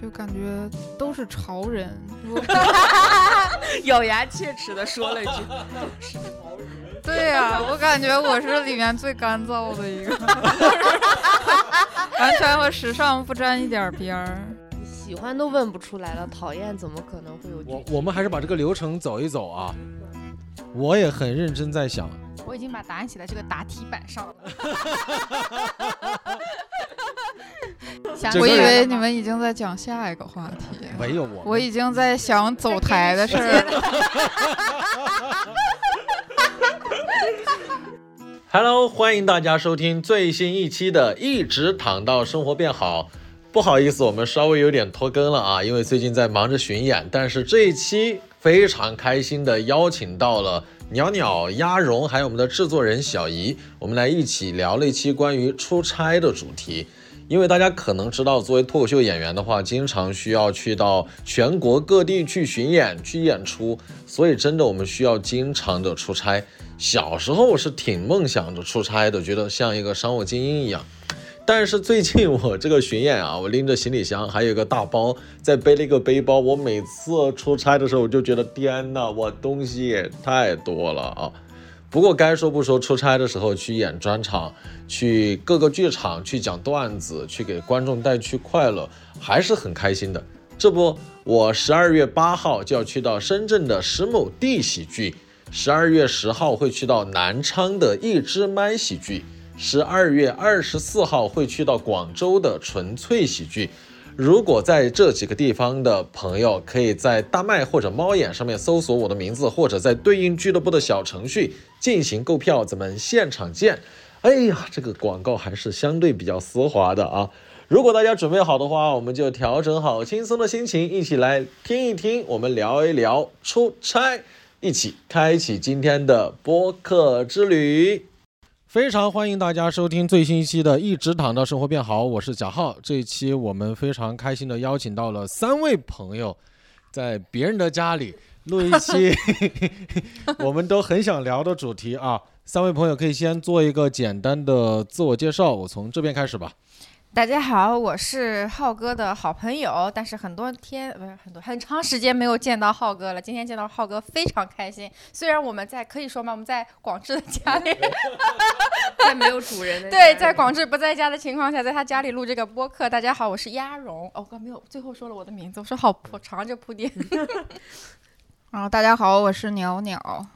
就感觉都是潮人。咬牙切齿的说了一句：“都是潮人对呀、我感觉我是里面最干燥的一个，完全和时尚不沾一点边儿。喜欢都问不出来了，讨厌怎么可能会有？我我们还是把这个流程走一走啊。我也很认真在想，我已经把答案写在这个答题板上了。想我以为你们已经在讲下一个话题，没有我，我已经在想走台的事儿了。Hello，欢迎大家收听最新一期的《一直躺到生活变好》。不好意思，我们稍微有点拖更了啊，因为最近在忙着巡演。但是这一期非常开心的邀请到了鸟鸟、鸭绒，还有我们的制作人小姨，我们来一起聊了一期关于出差的主题。因为大家可能知道，作为脱口秀演员的话，经常需要去到全国各地去巡演、去演出，所以真的我们需要经常的出差。小时候我是挺梦想着出差的，觉得像一个商务精英一样。但是最近我这个巡演啊，我拎着行李箱，还有一个大包，再背了一个背包。我每次出差的时候，我就觉得天呐，我东西也太多了啊！不过该说不说，出差的时候去演专场，去各个剧场去讲段子，去给观众带去快乐，还是很开心的。这不，我十二月八号就要去到深圳的石某地喜剧，十二月十号会去到南昌的一支麦喜剧，十二月二十四号会去到广州的纯粹喜剧。如果在这几个地方的朋友，可以在大麦或者猫眼上面搜索我的名字，或者在对应俱乐部的小程序进行购票，咱们现场见。哎呀，这个广告还是相对比较丝滑的啊。如果大家准备好的话，我们就调整好轻松的心情，一起来听一听，我们聊一聊出差，一起开启今天的播客之旅。非常欢迎大家收听最新一期的《一直躺到生活变好》，我是贾浩。这一期我们非常开心的邀请到了三位朋友，在别人的家里录一期 我们都很想聊的主题啊。三位朋友可以先做一个简单的自我介绍，我从这边开始吧。大家好，我是浩哥的好朋友，但是很多天不是很多很长时间没有见到浩哥了。今天见到浩哥非常开心，虽然我们在可以说吗？我们在广志的家里 在没有主人的对，在广志不在家的情况下，在他家里录这个播客。大家好，我是鸭绒。哦，我刚没有最后说了我的名字，我说好铺长这铺垫。然 后大家好，我是鸟鸟。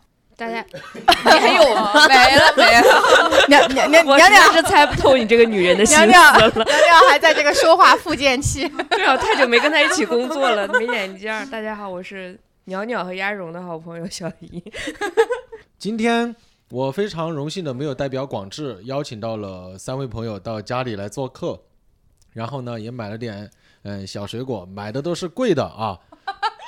大家，你还有吗？没了没了，鸟鸟鸟我实鸟鸟在是猜不透你这个女人的心鸟思了。鸟鸟鸟还在这个说话复健期。对啊，太久没跟他一起工作了，没眼镜儿。大家好，我是鸟鸟和鸭绒的好朋友小姨。今天我非常荣幸的没有代表广智，邀请到了三位朋友到家里来做客，然后呢也买了点嗯小水果，买的都是贵的啊，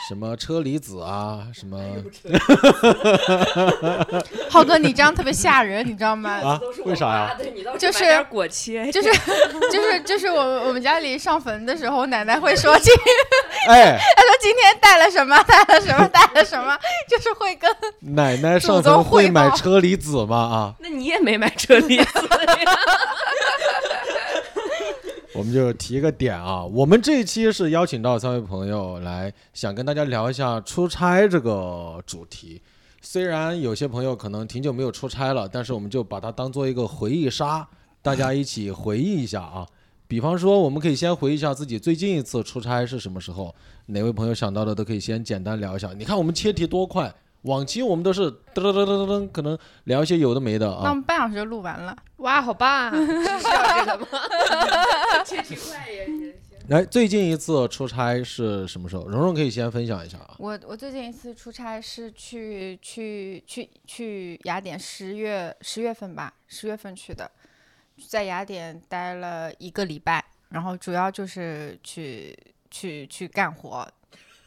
什么车厘子啊，什么 浩哥，你这样特别吓人，你知道吗？啊？为啥呀？就是果切，就是 就是就是我们我们家里上坟的时候，奶奶会说今 哎，她说今天带了什么，带了什么，带了什么，就是会跟奶奶上坟会买车厘子吗？啊，那你也没买车厘子呀？我们就提一个点啊，我们这一期是邀请到三位朋友来，想跟大家聊一下出差这个主题。虽然有些朋友可能挺久没有出差了，但是我们就把它当做一个回忆杀，大家一起回忆一下啊。比方说，我们可以先回忆一下自己最近一次出差是什么时候，哪位朋友想到的都可以先简单聊一下。你看我们切题多快，往期我们都是噔噔噔噔噔，可能聊一些有的没的啊那我啊。们半小时就录完了。哇，好棒啊！是要这个吗？切题快也也行。来，最近一次出差是什么时候？蓉蓉可以先分享一下啊。我我最近一次出差是去去去去雅典，十月十月份吧，十月份去的，在雅典待了一个礼拜，然后主要就是去去去干活。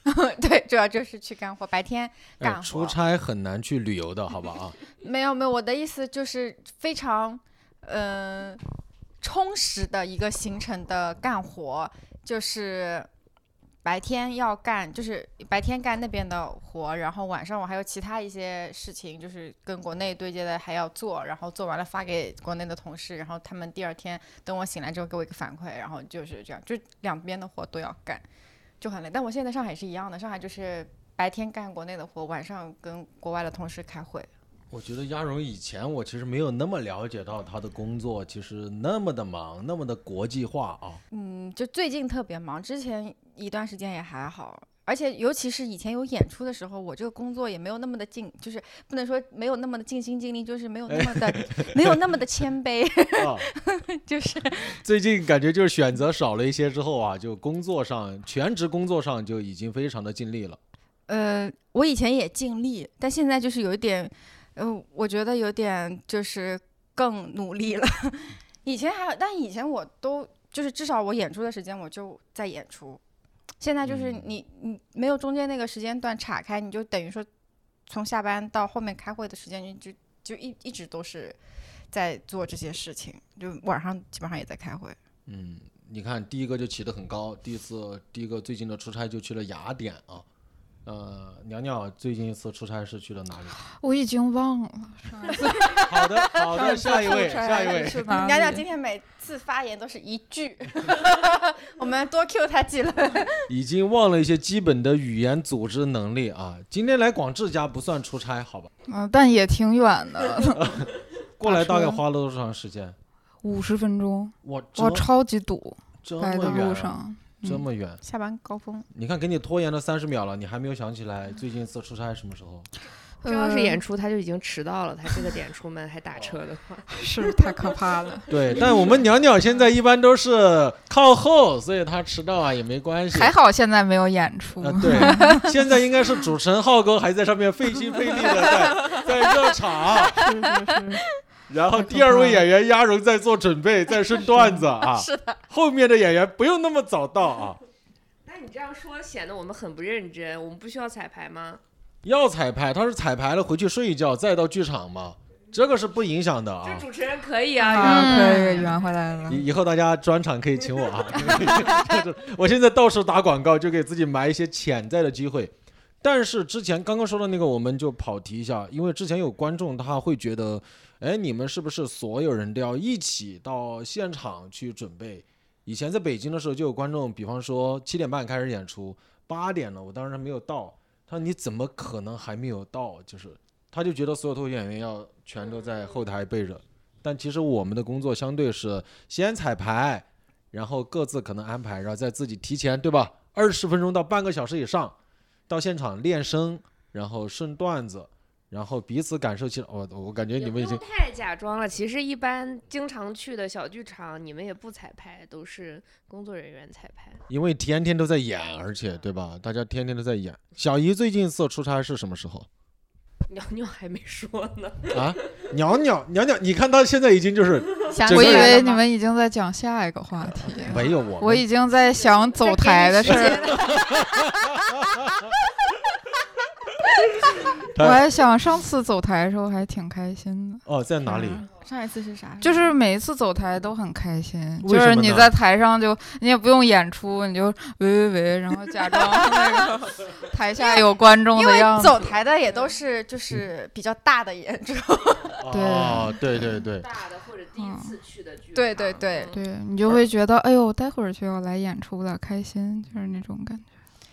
对，主要就是去干活，白天干哎，活。出差很难去旅游的，好不好？没有没有，我的意思就是非常，呃，充实的一个行程的干活，就是白天要干，就是白天干那边的活，然后晚上我还有其他一些事情，就是跟国内对接的还要做，然后做完了发给国内的同事，然后他们第二天等我醒来之后给我一个反馈，然后就是这样，就两边的活都要干，就很累。但我现在在上海是一样的，上海就是白天干国内的活，晚上跟国外的同事开会。我觉得鸭荣以前我其实没有那么了解到他的工作，其实那么的忙，那么的国际化啊。嗯，就最近特别忙，之前一段时间也还好。而且，尤其是以前有演出的时候，我这个工作也没有那么的尽，就是不能说没有那么的尽心尽力，就是没有那么的 没有那么的谦卑，啊就是最近感觉就是选择少了一些之后啊，就工作上全职工作上就已经非常的尽力了。呃，我以前也尽力，但现在就是有一点，呃，我觉得有点就是更努力了。以前还，但以前我都就是至少我演出的时间我就在演出，现在就是嗯你你没有中间那个时间段岔开，你就等于说从下班到后面开会的时间，你就就一一直都是在做这些事情，就晚上基本上也在开会。嗯，你看第一个就起得很高，第一次第一个最近的出差就去了雅典啊。呃，娘娘最近一次出差是去了哪里？我已经忘了上一次 好的，好的，下一位，下一位。娘娘今天每次发言都是一句，我们多 Q 他几轮。已经忘了一些基本的语言组织能力啊。今天来广志家不算出差，好吧？嗯，但也挺远的，过来大概花了多长时间？五十分钟，我我，超级堵，这来的么远啊，路上。嗯这么远。下班高峰，你看，给你拖延了三十秒了，你还没有想起来最近一次出差什么时候？这要是呃演出，他就已经迟到了。他这个点出门还打车的话，是不是太可怕了。对，但我们鸟鸟现在一般都是靠后，所以他迟到啊也没关系。还好现在没有演出，啊，对，现在应该是主持人浩哥还在上面费心费力的在在热场，是是是，然后第二位演员鸭绒在做准备，在顺段子啊。是的，后面的演员不用那么早到啊，那你这样说显得我们很不认真。我们不需要彩排吗？要彩排，他是彩排了回去睡一觉，再到剧场嘛，这个是不影响的啊这。主持人可以啊，啊，可以圆回来了。以以后大家专场可以请我啊！就是我现在到处打广告，就给自己埋一些潜在的机会。但是之前刚刚说的那个，我们就跑题一下，因为之前有观众他会觉得，哎，你们是不是所有人都要一起到现场去准备？以前在北京的时候就有观众，比方说七点半开始演出，八点了，我当时还没有到，他说你怎么可能还没有到？就是他就觉得所有脱口演员要全都在后台备着。但其实我们的工作相对是先彩排，然后各自可能安排，然后再自己提前，对吧？二十分钟到半个小时以上，到现场练声，然后顺段子，然后彼此感受起来。我、我感觉你们已经太假装了。其实一般经常去的小剧场，你们也不彩排，都是工作人员彩排。因为天天都在演，而且对吧？大家天天都在演。小姨最近一次出差是什么时候 鸟鸟还没说呢，啊？鸟鸟鸟鸟，你看她现在已经就是我以为你们已经在讲下一个话题，没有我，我已经在想走台的事儿，我还想上次走台的时候还挺开心的。哦，在哪里？嗯上一次是啥？就是每一次走台都很开心，就是你在台上就你也不用演出，你就喂喂喂，然后假装那个 台下有观众的样子。走台的也都是就是比较大的演出，哦，对对对，大的或者第一次去的剧对对对对你就会觉得，哎呦，待会儿就要来演出了，开心，就是那种感觉。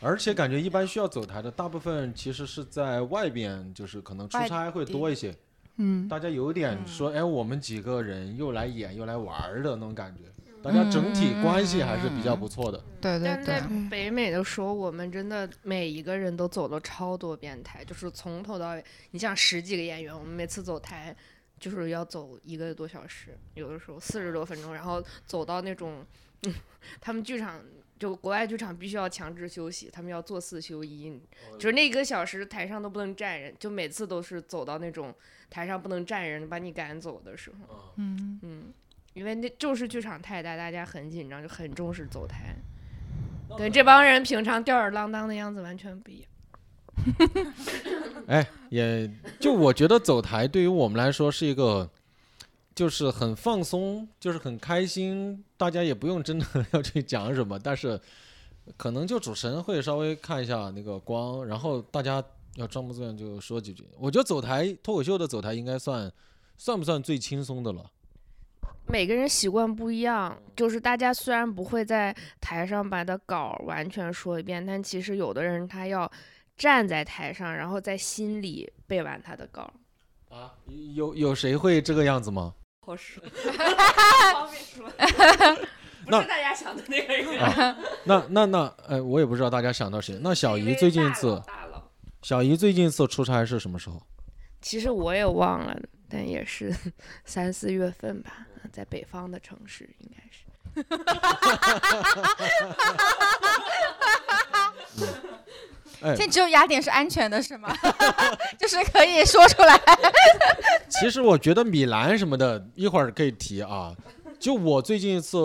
而且感觉一般需要走台的，大部分其实是在外边，就是可能出差会多一些。嗯，大家有点嗯说，哎，我们几个人又来演又来玩儿的那种感觉，大家整体关系还是比较不错的。对对但是在对，北美的时候，我们真的每一个人都走了超多遍台，就是从头到尾。你像十几个演员，我们每次走台就是要走一个多小时，有的时候四十多分钟，然后走到那种，嗯，他们剧场就国外剧场必须要强制休息，他们要做四休一，就是那一个小时台上都不能站人，就每次都是走到那种台上不能站人，把你赶走的时候，嗯，嗯。因为那就是剧场太大，大家很紧张，就很重视走台。跟这帮人平常吊儿郎当的样子完全不一样。哎，也就我觉得走台对于我们来说是一个，就是很放松，就是很开心，大家也不用真的 要去讲什么，但是可能就主持人会稍微看一下那个光，然后大家要装模作样就说几句。我觉得走台脱口秀的走台应该算算不算最轻松的了？每个人习惯不一样，就是大家虽然不会在台上把的稿完全说一遍，但其实有的人他要站在台上，然后在心里背完他的稿。啊，有有谁会这个样子吗？好说，方便说，不是大家想的那个人。啊、那那那，哎，我也不知道大家想到谁。那小姨最近一次，小姨最近一次出差是什么时候？其实我也忘了，但也是 三四月份吧，在北方的城市，应该是。哎，现在只有雅典是安全的，是吗？就是可以说出来。其实我觉得米兰什么的，一会儿可以提啊。就我最近一次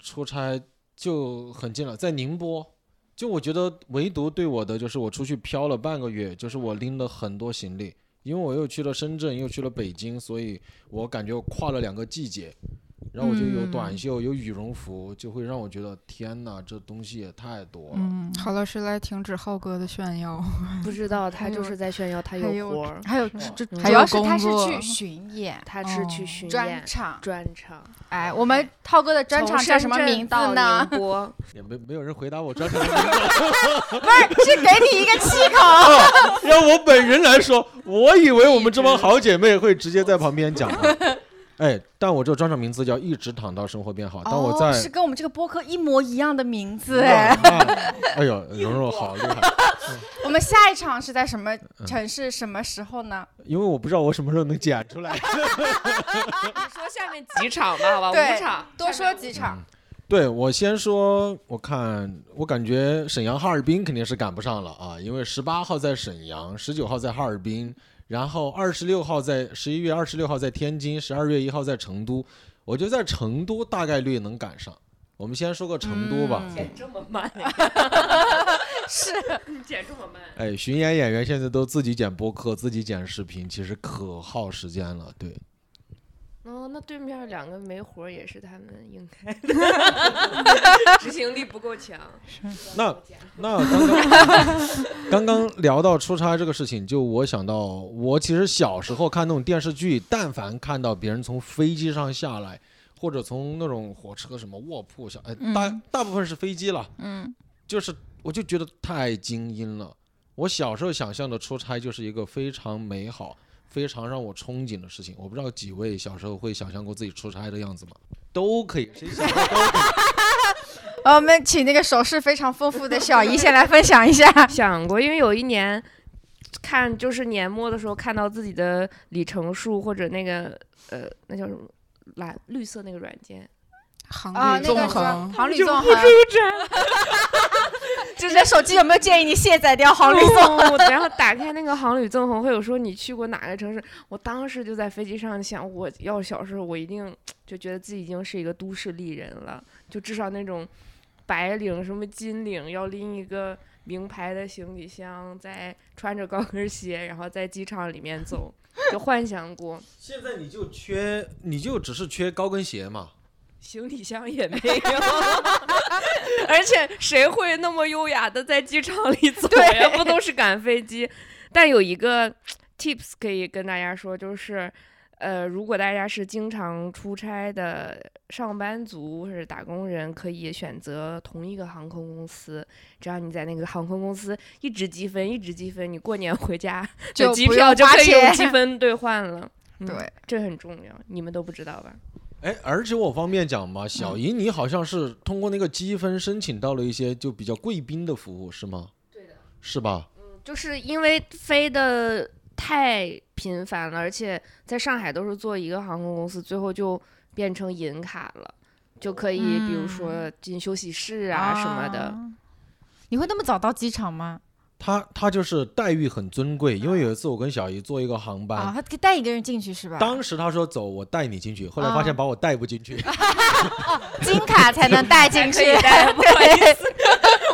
出差就很近了，在宁波。就我觉得唯独对我的就是我出去漂了半个月，就是我拎了很多行李，因为我又去了深圳，又去了北京，所以我感觉我跨了两个季节。然后我就有短袖，有羽绒服，就会让我觉得天哪，这东西也太多了。嗯，好了，谁来停止浩哥的炫耀。不知道 他就是在炫耀，他有活儿，还有嗯就还有主要是 他是去巡演他是去巡专演场。专场。哎，我们涛哥的专场叫什么名字呢？也没没有人回答我专场的名字，不是，是给你一个气口。让我本人来说，我以为我们这帮好姐妹会直接在旁边讲的。哎，但我这个专场名字叫“一直躺到生活变好”，但我在、哦、是跟我们这个播客一模一样的名字哎哎。哎呦，蓉蓉好厉害！我们下一场是在什么城市、什么时候呢？因为我不知道我什么时候能剪出来。你说下面几场吧，好吧，对五场，多说几场。对我先说，我看我感觉沈阳、哈尔滨肯定是赶不上了啊，因为十八号在沈阳，十九号在哈尔滨。然后二十六号在十一月二十六号在天津，十二月一号在成都，我觉得在成都大概率能赶上。我们先说个成都吧。剪这么慢，是剪这么慢。哎，巡演演员现在都自己剪播客，自己剪视频，其实可耗时间了。对。哦，那对面两个没活也是他们应该 执行力不够强。那那刚刚 刚刚聊到出差这个事情，就我想到，我其实小时候看那种电视剧，但凡看到别人从飞机上下来，或者从那种火车什么卧铺下，哎，大大部分是飞机了，嗯，就是我就觉得太精英了。我小时候想象的出差就是一个非常美好。非常让我憧憬的事情，我不知道几位小时候会想象过自己出差的样子吗？都可以，谁想过都可以。呃，我们请那个手势非常丰富的小姨先来分享一下。想过，因为有一年看就是年末的时候看到自己的里程数或者那个呃那叫什么蓝绿色那个软件，航啊，旅那个纵横，航旅纵横。就是手机有没有建议你卸载掉航旅纵横？然后打开那个航旅纵横，会有说你去过哪个城市？我当时就在飞机上想，我要小时候我一定就觉得自己已经是一个都市丽人了，就至少那种白领什么金领要拎一个名牌的行李箱，再穿着高跟鞋，然后在机场里面走，就幻想过。现在你就缺，你就只是缺高跟鞋嘛。行李箱也没有，而且谁会那么优雅的在机场里走呀？不都是赶飞机？但有一个 tips 可以跟大家说，就是，呃，如果大家是经常出差的上班族或者打工人，可以选择同一个航空公司，只要你在那个航空公司一直积分，一直积分，你过年回家就机票就可以用积分兑换了。嗯对，这很重要，你们都不知道吧？哎，而且我方便讲吗？小姨，你好像是通过那个积分申请到了一些就比较贵宾的服务，是吗？对的。是吧？嗯就是因为飞的太频繁了，而且在上海都是坐一个航空公司，最后就变成银卡了，就可以比如说进休息室啊什么的。啊你会那么早到机场吗？他他就是待遇很尊贵，因为有一次我跟小姨坐一个航班，啊，他可以带一个人进去是吧？当时他说走，我带你进去，后来发现啊把我带不进去。金卡才能带进去。才可以带不好意思，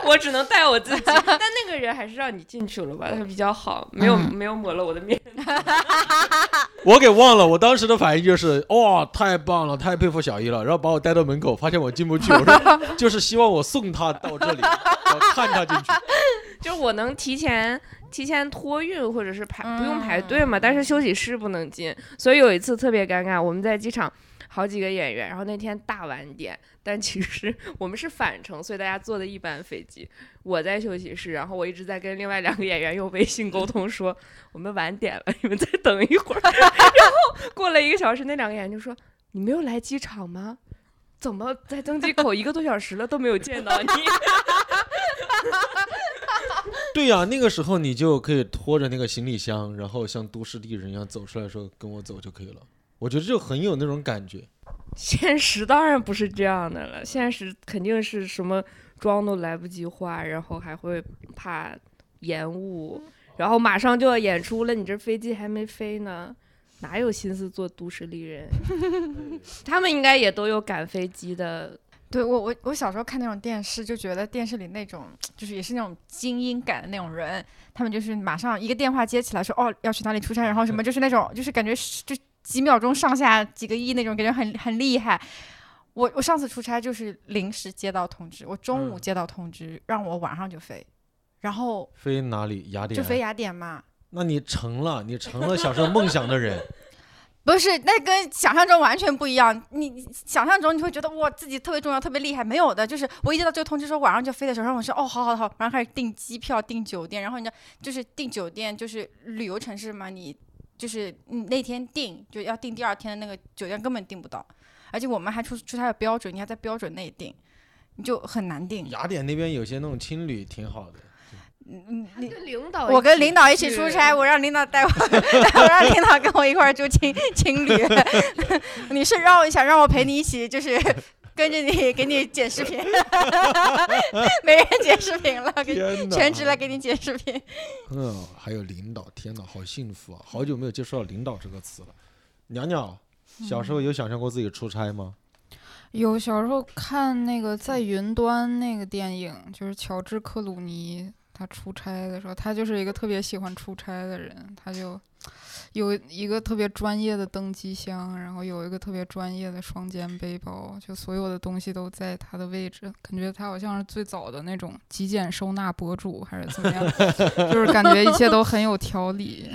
我只能带我自己。但那个人还是让你进去了吧，他比较好，没有、嗯没有抹了我的面。我给忘了，我当时的反应就是哇，太棒了，太佩服小姨了。然后把我带到门口，发现我进不去，我说 就是希望我送他到这里，我看他进去。就是我能提前提前托运或者是排不用排队嗯嘛，但是休息室不能进，所以有一次特别尴尬，我们在机场好几个演员，然后那天大晚点，但其实 我们是返程，所以大家坐的一班飞机，我在休息室，然后我一直在跟另外两个演员用微信沟通说我们晚点了，你们再等一会儿，然后过了一个小时，那两个演员就说你没有来机场吗？怎么在登机口一个多小时了都没有见到你？对呀、那个时候你就可以拖着那个行李箱，然后像都市丽人一样走出来说跟我走就可以了。我觉得就很有那种感觉。现实当然不是这样的了，现实肯定是什么妆都来不及化，然后还会怕延误，然后马上就要演出了，你这飞机还没飞呢，哪有心思做都市丽人？他们应该也都有赶飞机的，对我我我小时候看那种电视，就觉得电视里那种就是也是那种精英感的那种人，他们就是马上一个电话接起来说哦要去哪里出差，然后什么就是那种就是感觉就几秒钟上下几个亿那种，感觉很很厉害。我我上次出差就是临时接到通知，我中午嗯接到通知，让我晚上就飞，然后飞哪里？雅典。就飞雅典嘛。那你成了，你成了小时候梦想的人。不是，那跟想象中完全不一样。你你想象中你会觉得哇自己特别重要、特别厉害，没有的。就是我一接到这个通知说晚上就飞的时候，然后我说哦，好好好，然后开始订机票、订酒店，然后你知道就是订酒店，就是旅游城市嘛，你就是你那天订就要订第二天的那个酒店根本订不到，而且我们还出出差的标准，你还在标准内订，你就很难订。雅典那边有些那种青旅挺好的。嗯，你跟领导我跟领导一起出差，我让领导带我，我让领导跟我一块儿住青青旅。你是让我想，让我陪你一起，就是跟着你给你剪视频，没人剪视频了，给天哪！全职来给你剪视频。嗯，还有领导，天哪，好幸福啊！好久没有接触到领导这个词了。娘娘，小时候有想象过自己出差吗？有小时候看那个在云端那个电影，就是乔治克鲁尼他出差的时候，他就是一个特别喜欢出差的人，他就有一个特别专业的登机箱，然后有一个特别专业的双肩背包，就所有的东西都在他的位置，感觉他好像是最早的那种极简收纳博主还是怎么样，就是感觉一切都很有条理，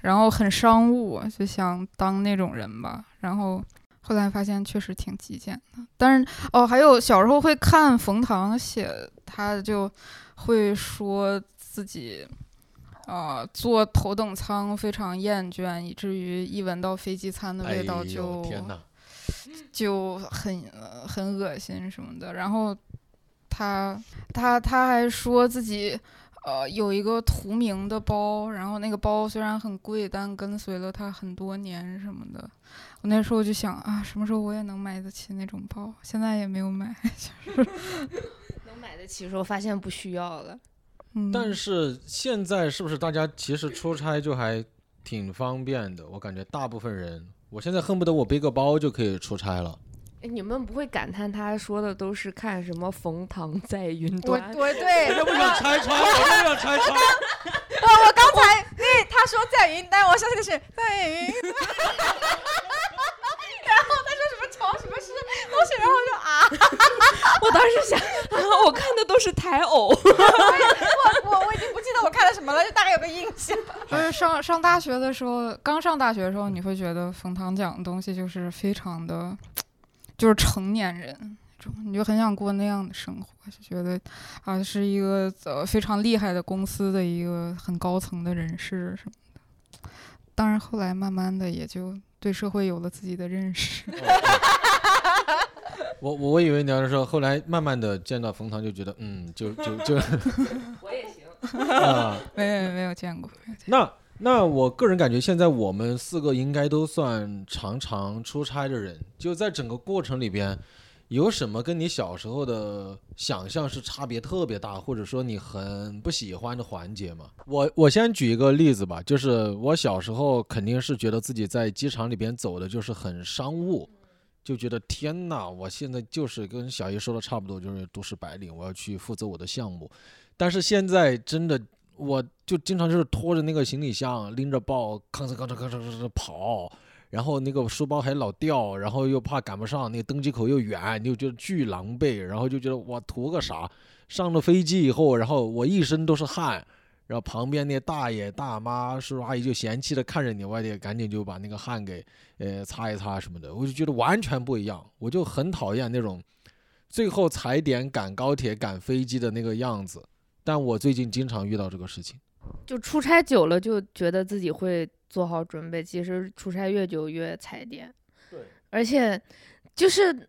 然后很商务，就想当那种人吧，然后。后来发现确实挺极简的，但是哦，还有小时候会看冯唐写，他就会说自己，呃，坐头等舱非常厌倦，以至于一闻到飞机餐的味道就！就很、呃很恶心什么的。然后他他他还说自己呃有一个图名的包，然后那个包虽然很贵，但跟随了他很多年什么的。我那时候就想啊，什么时候我也能买得起那种包？现在也没有买。就是能买得起的时候，发现不需要了。嗯，但是现在是不是大家其实出差就还挺方便的？我感觉大部分人，我现在恨不得我背个包就可以出差了。哎，你们不会感叹他说的都是看什么冯唐在云端？我 对，我就不想拆穿，我就不想拆穿。哦，我刚才因为他说在云端，我相信的是在云端，然后他说什么朝什么是东西，然后我就啊，我当时想，啊，我看的都是台偶。我我我已经不记得我看了什么了，就大概有个印象。就是上上大学的时候，刚上大学的时候，你会觉得冯唐讲的东西就是非常的，就是成年人你就很想过那样的生活，就觉得啊是一个呃非常厉害的公司的一个很高层的人士什么的。当然后来慢慢的也就对社会有了自己的认识。我 我我以为你要是说，后来慢慢的见到冯唐，就觉得嗯，就就就 我也行。啊。没有没有见过，那那我个人感觉，现在我们四个应该都算常常出差的人。就在整个过程里边，有什么跟你小时候的想象是差别特别大，或者说你很不喜欢的环节吗？我我先举一个例子吧，就是我小时候肯定是觉得自己在机场里边走的就是很商务，就觉得天呐，我现在就是跟小姨说的差不多，就是都市白领，我要去负责我的项目。但是现在真的，我就经常就是拖着那个行李箱，拎着包，吭哧吭哧吭哧吭哧跑，然后那个书包还老掉，然后又怕赶不上，那个登机口又远，你就觉得巨狼狈，然后就觉得我图个啥？上了飞机以后，然后我一身都是汗。然后旁边那大爷大妈、叔叔阿姨就嫌弃的看着你，我得赶紧就把那个汗给呃擦一擦什么的，我就觉得完全不一样，我就很讨厌那种最后踩点赶高铁、赶飞机的那个样子。但我最近经常遇到这个事情，就出差久了，就觉得自己会做好准备，其实出差越久越踩点。对，而且就是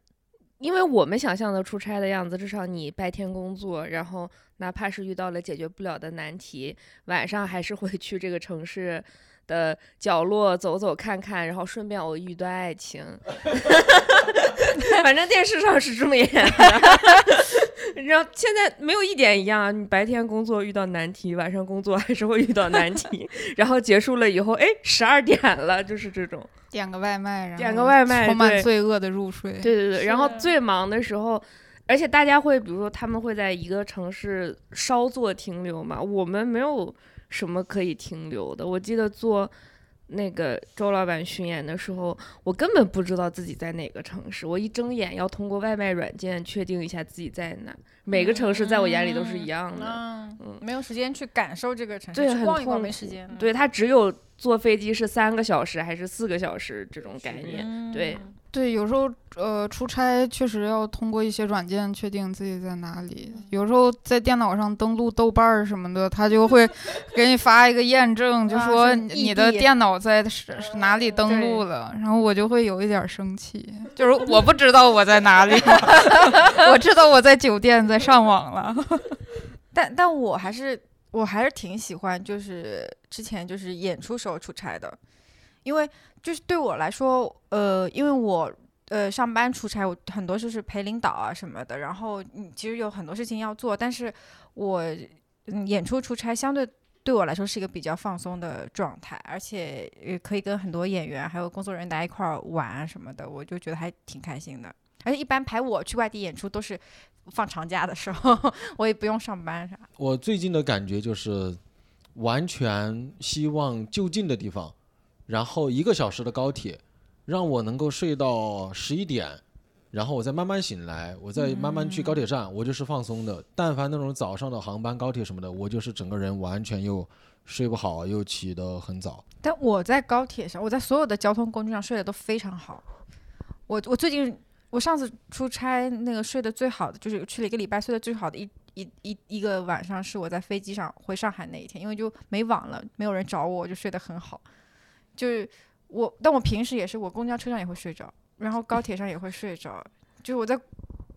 因为我们想象的出差的样子，至少你白天工作，然后。哪怕是遇到了解决不了的难题，晚上还是会去这个城市的角落走走看看，然后顺便偶遇一段爱情。反正电视上是这么演的。然后现在没有一点一样啊，你白天工作遇到难题，晚上工作还是会遇到难题。然后结束了以后，哎，十二点了，就是这种。点个外卖，然后点个外卖，充满罪恶的入睡。对对对，然后最忙的时候。而且大家会，比如说他们会在一个城市稍作停留嘛，我们没有什么可以停留的。我记得做那个周老板巡演的时候，我根本不知道自己在哪个城市，我一睁眼要通过外卖软件确定一下自己在哪。每个城市在我眼里都是一样的，嗯，没有时间去感受这个城市，对，逛一逛没时间。对他只有坐飞机是三个小时还是四个小时这种概念，对。对，有时候呃出差确实要通过一些软件确定自己在哪里。有时候在电脑上登录豆瓣儿什么的，他就会 给你发一个验证，就说你的电脑在是哪里登录了。然后我就会有一点生气，就是我不知道我在哪里，我知道我在酒店在上网了。但但我还是我还是挺喜欢，就是之前就是演出时候出差的，因为。就是对我来说，呃，因为我呃上班出差，我很多就是陪领导啊什么的，然后嗯，其实有很多事情要做，但是我演出出差相对对我来说是一个比较放松的状态，而且也可以跟很多演员还有工作人员大家一块儿玩什么的，我就觉得还挺开心的。而且一般排我去外地演出都是放长假的时候，我也不用上班啥。我最近的感觉就是完全希望就近的地方。然后一个小时的高铁，让我能够睡到十一点，然后我再慢慢醒来，我再慢慢去高铁站，我就是放松的。但凡那种早上的航班、高铁什么的，我就是整个人完全又睡不好，又起得很早。但我在高铁上，我在所有的交通工具上睡得都非常好。我我最近我上次出差那个睡得最好的，就是去了一个礼拜睡得最好的一一一一个晚上，是我在飞机上回上海那一天，因为就没网了，没有人找我，我就睡得很好。就是我，但我平时也是，我公交车上也会睡着，然后高铁上也会睡着，就是我在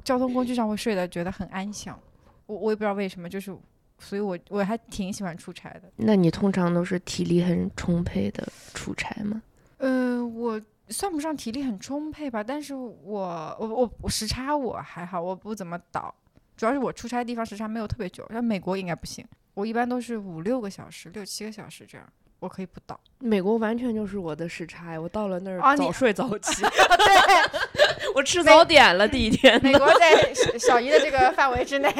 交通工具上会睡的，觉得很安详。我我也不知道为什么，就是，所以我我还挺喜欢出差的。那你通常都是体力很充沛的出差吗？呃，我算不上体力很充沛吧，但是我我我我时差我还好，我不怎么倒，主要是我出差的地方时差没有特别久，像美国应该不行，我一般都是五六个小时，六七个小时这样。我可以不倒，美国完全就是我的时差，我到了那儿早睡早起。对，我吃早点了第一天。美国在 小姨的这个范围之内。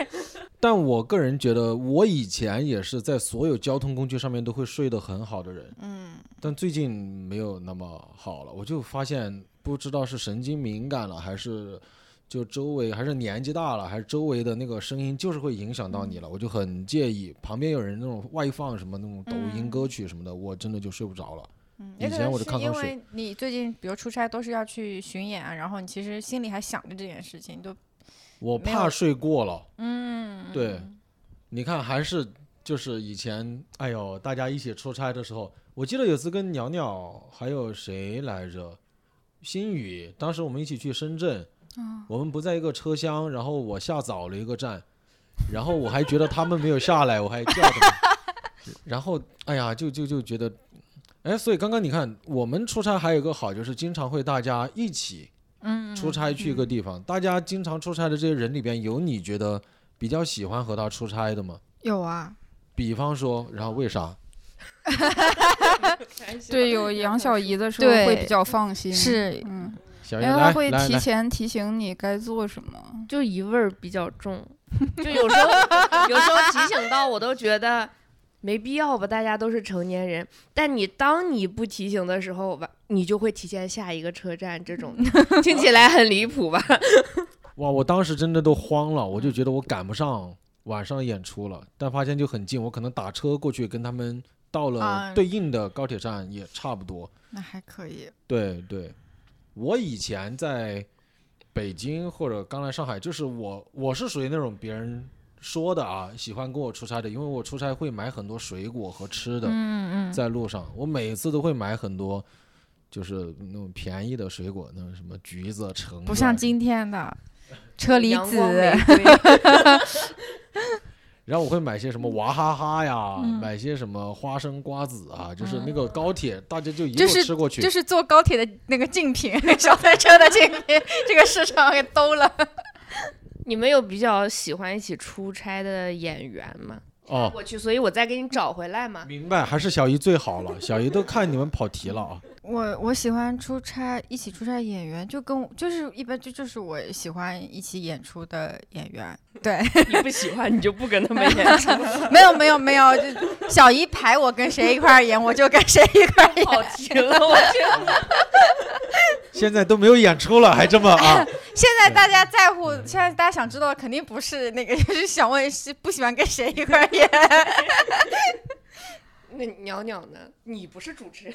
但我个人觉得，我以前也是在所有交通工具上面都会睡得很好的人。嗯。但最近没有那么好了，我就发现不知道是神经敏感了还是。就周围还是年纪大了，还是周围的那个声音，就是会影响到你了，我就很介意。旁边有人那种外放什么那种抖音歌曲什么的，我真的就睡不着了。嗯，以前我就看因为你最近比如出差都是要去巡演啊，然后你其实心里还想着这件事情，都我怕睡过了。嗯，对，你看还是就是以前，哎呦，大家一起出差的时候，我记得有次跟鸟鸟还有谁来着，心雨，当时我们一起去深圳。我们不在一个车厢，然后我下早了一个站，然后我还觉得他们没有下来，我还叫他们，然后哎呀，就就就觉得，哎，所以刚刚你看，我们出差还有一个好，就是经常会大家一起，嗯，出差去一个地方。大家经常出差的这些人里边，有你觉得比较喜欢和他出差的吗？有啊，比方说，然后为啥？对，有杨小姨的时候会比较放心，是，嗯。小因为他会提前提醒你该做什么。就一味儿比较重，就有时候有时候提醒到我都觉得没必要吧，大家都是成年人。但你当你不提醒的时候吧，你就会提前下一个车站，这种 听起来很离谱吧？哇，我当时真的都慌了，我就觉得我赶不上晚上演出了，但发现就很近，我可能打车过去跟他们到了啊对应的高铁站也差不多。那还可以。对对，我以前在北京或者刚来上海，就是我我是属于那种别人说的啊，喜欢跟我出差的，因为我出差会买很多水果和吃的，嗯嗯，在路上，我每次都会买很多，就是那种便宜的水果，那种什么橘子、橙子，不像今天的车厘子，然后我会买些什么娃哈哈呀，嗯买些什么花生瓜子啊，就是那个高铁大家就一路就是吃过去，就是坐高铁的那个竞品，小推车的竞品，这个市场给兜了。你们有比较喜欢一起出差的演员吗？哦，我去，所以我再给你找回来嘛。明白，还是小姨最好了，小姨都看你们跑题了啊。我我喜欢出差，一起出差演员，就跟我就是一般就就是我喜欢一起演出的演员。对，你不喜欢，你就不跟他们演出，没有没有没有，就小姨排我跟谁一块儿演，我就跟谁一块儿演。跑题了，我去。现在都没有演出了，还这么啊？现在大家在乎，现在大家想知道肯定不是那个，就是想问是不喜欢跟谁一块儿演。那鸟鸟呢？你不是主持人，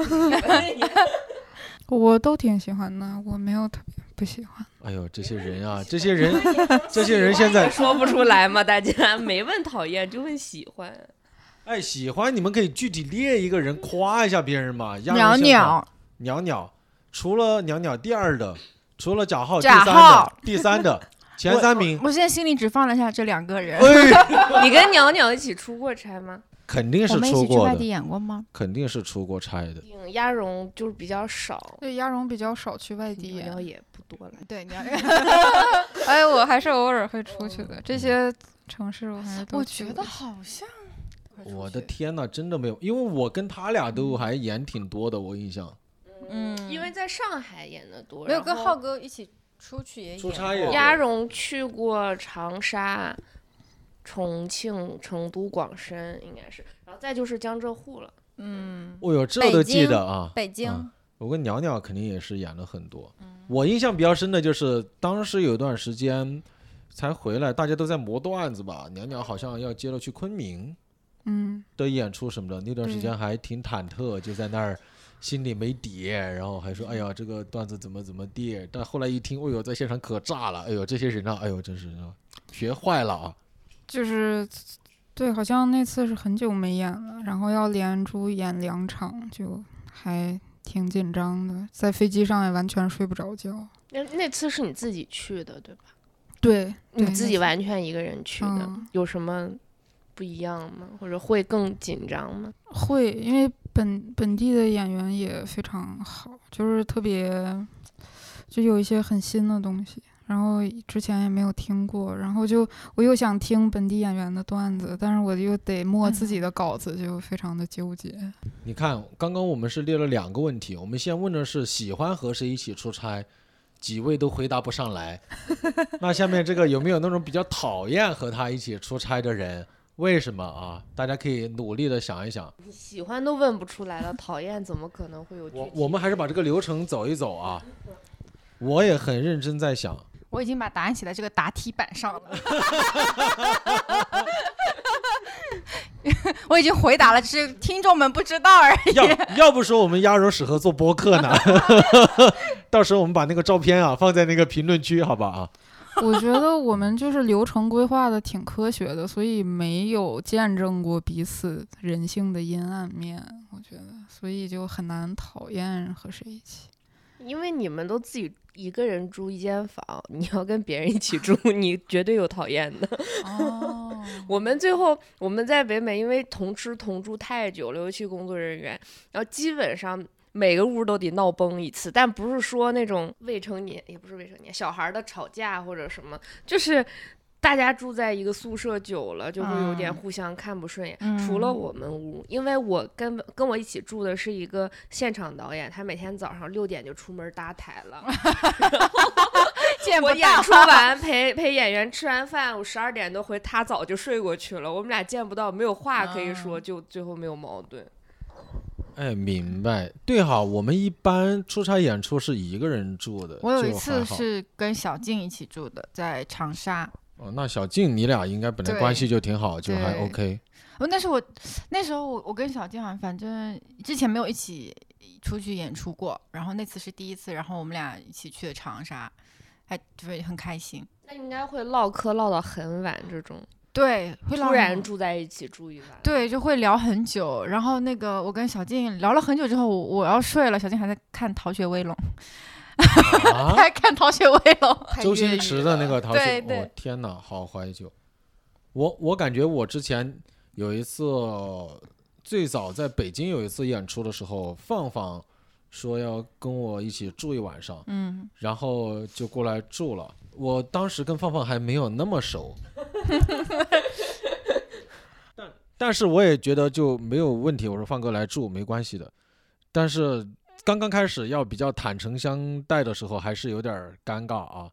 我都挺喜欢的，我没有特别不喜欢。哎呦，这些人啊，这些人，这些人现在说不出来吗？大家没问讨厌，就问喜欢。哎喜欢，你们可以具体列一个人夸一下别人嘛。让人鸟鸟，鸟鸟，除了鸟鸟第二的，除了贾浩第三的，第三的 前三名，我现在心里只放得下这两个人。哎，你跟鸟鸟一起出过差吗？肯定是出过的外地，演过吗？肯定是出过差的。嗯，鸭绒就是比较少，对，鸭绒比较少去外地也不多了。对，鸟 哎，我还是偶尔会出去的。这些城市我还是都我觉得好像我的天呐，真的没有，因为我跟他俩都还演挺多的，我印象。嗯因为在上海演的多，没有跟浩哥一起出去也演出差也鸭绒去过长沙、重庆、成都、广深，应该是，然后再就是江浙沪了。嗯，哦哟，这都记得啊。北京嗯我跟鸟鸟肯定也是演了很多。嗯我印象比较深的就是当时有一段时间才回来，大家都在磨段子吧。鸟鸟好像要接了去昆明嗯，的演出什么的，那段时间还挺忐忑，就在那儿心里没底，然后还说：“哎呀，这个段子怎么怎么地。”但后来一听，哎呦，在现场可炸了，哎呦，这些人啊，哎呦，真是啊学坏了啊。就是对，好像那次是很久没演了，然后要连着演两场，就还挺紧张的，在飞机上也完全睡不着觉。那那次是你自己去的，对吧？对，你自己完全一个人去的，嗯有什么不一样吗？或者会更紧张吗？会，因为本本地的演员也非常好，就是特别，就有一些很新的东西，然后之前也没有听过，然后就我又想听本地演员的段子，但是我又得默自己的稿子，就非常的纠结。你看，刚刚我们是列了两个问题，我们先问的是喜欢和谁一起出差，几位都回答不上来。那下面这个有没有那种比较讨厌和他一起出差的人？为什么啊？大家可以努力的想一想。你喜欢都问不出来了，讨厌怎么可能会有？我我们还是把这个流程走一走啊。我也很认真在想，我已经把答案写在这个答题板上了。我已经回答了，只是听众们不知道而已。要要不说我们鸭肉适合做播客呢。到时候我们把那个照片啊放在那个评论区，好吧啊？我觉得我们就是流程规划的挺科学的，所以没有见证过彼此人性的阴暗面，我觉得，所以就很难讨厌和谁一起。因为你们都自己一个人住一间房，你要跟别人一起住，你绝对有讨厌的。哦，我们最后我们在北美，因为同吃同住太久了，尤其工作人员，然后基本上每个屋都得闹崩一次，但不是说那种未成年，也不是未成年小孩儿的吵架或者什么，就是大家住在一个宿舍久了，就会有点嗯互相看不顺眼。除了嗯我们屋，因为我跟跟我一起住的是一个现场导演，他每天早上六点就出门搭台了。见不我演出完陪陪演员吃完饭，我十二点多回，他早就睡过去了。我们俩见不到，没有话可以说，嗯就最后没有矛盾。哎，明白。对哈，我们一般出差演出是一个人住的。我有一次是跟小静一起住的，在长沙。哦，那小静你俩应该本来关系就挺好，就还 OK。哦，那是我那时候我我跟小静好像反正之前没有一起出去演出过，然后那次是第一次，然后我们俩一起去的长沙，还就是很开心。那应该会唠嗑唠到很晚，这种对，会聊突然住在一起住一晚。对，就会聊很久。然后那个我跟小静聊了很久之后，我我要睡了，小静还在看《逃学威龙》，啊，还看《逃学威龙》太周星驰的那个逃学，对对哦天哪，好怀旧。我我感觉我之前有一次最早在北京有一次演出的时候，放放说要跟我一起住一晚上，嗯，然后就过来住了。我当时跟放放还没有那么熟，但但是我也觉得就没有问题。我说放哥来住没关系的，但是刚刚开始要比较坦诚相待的时候，还是有点儿尴尬啊。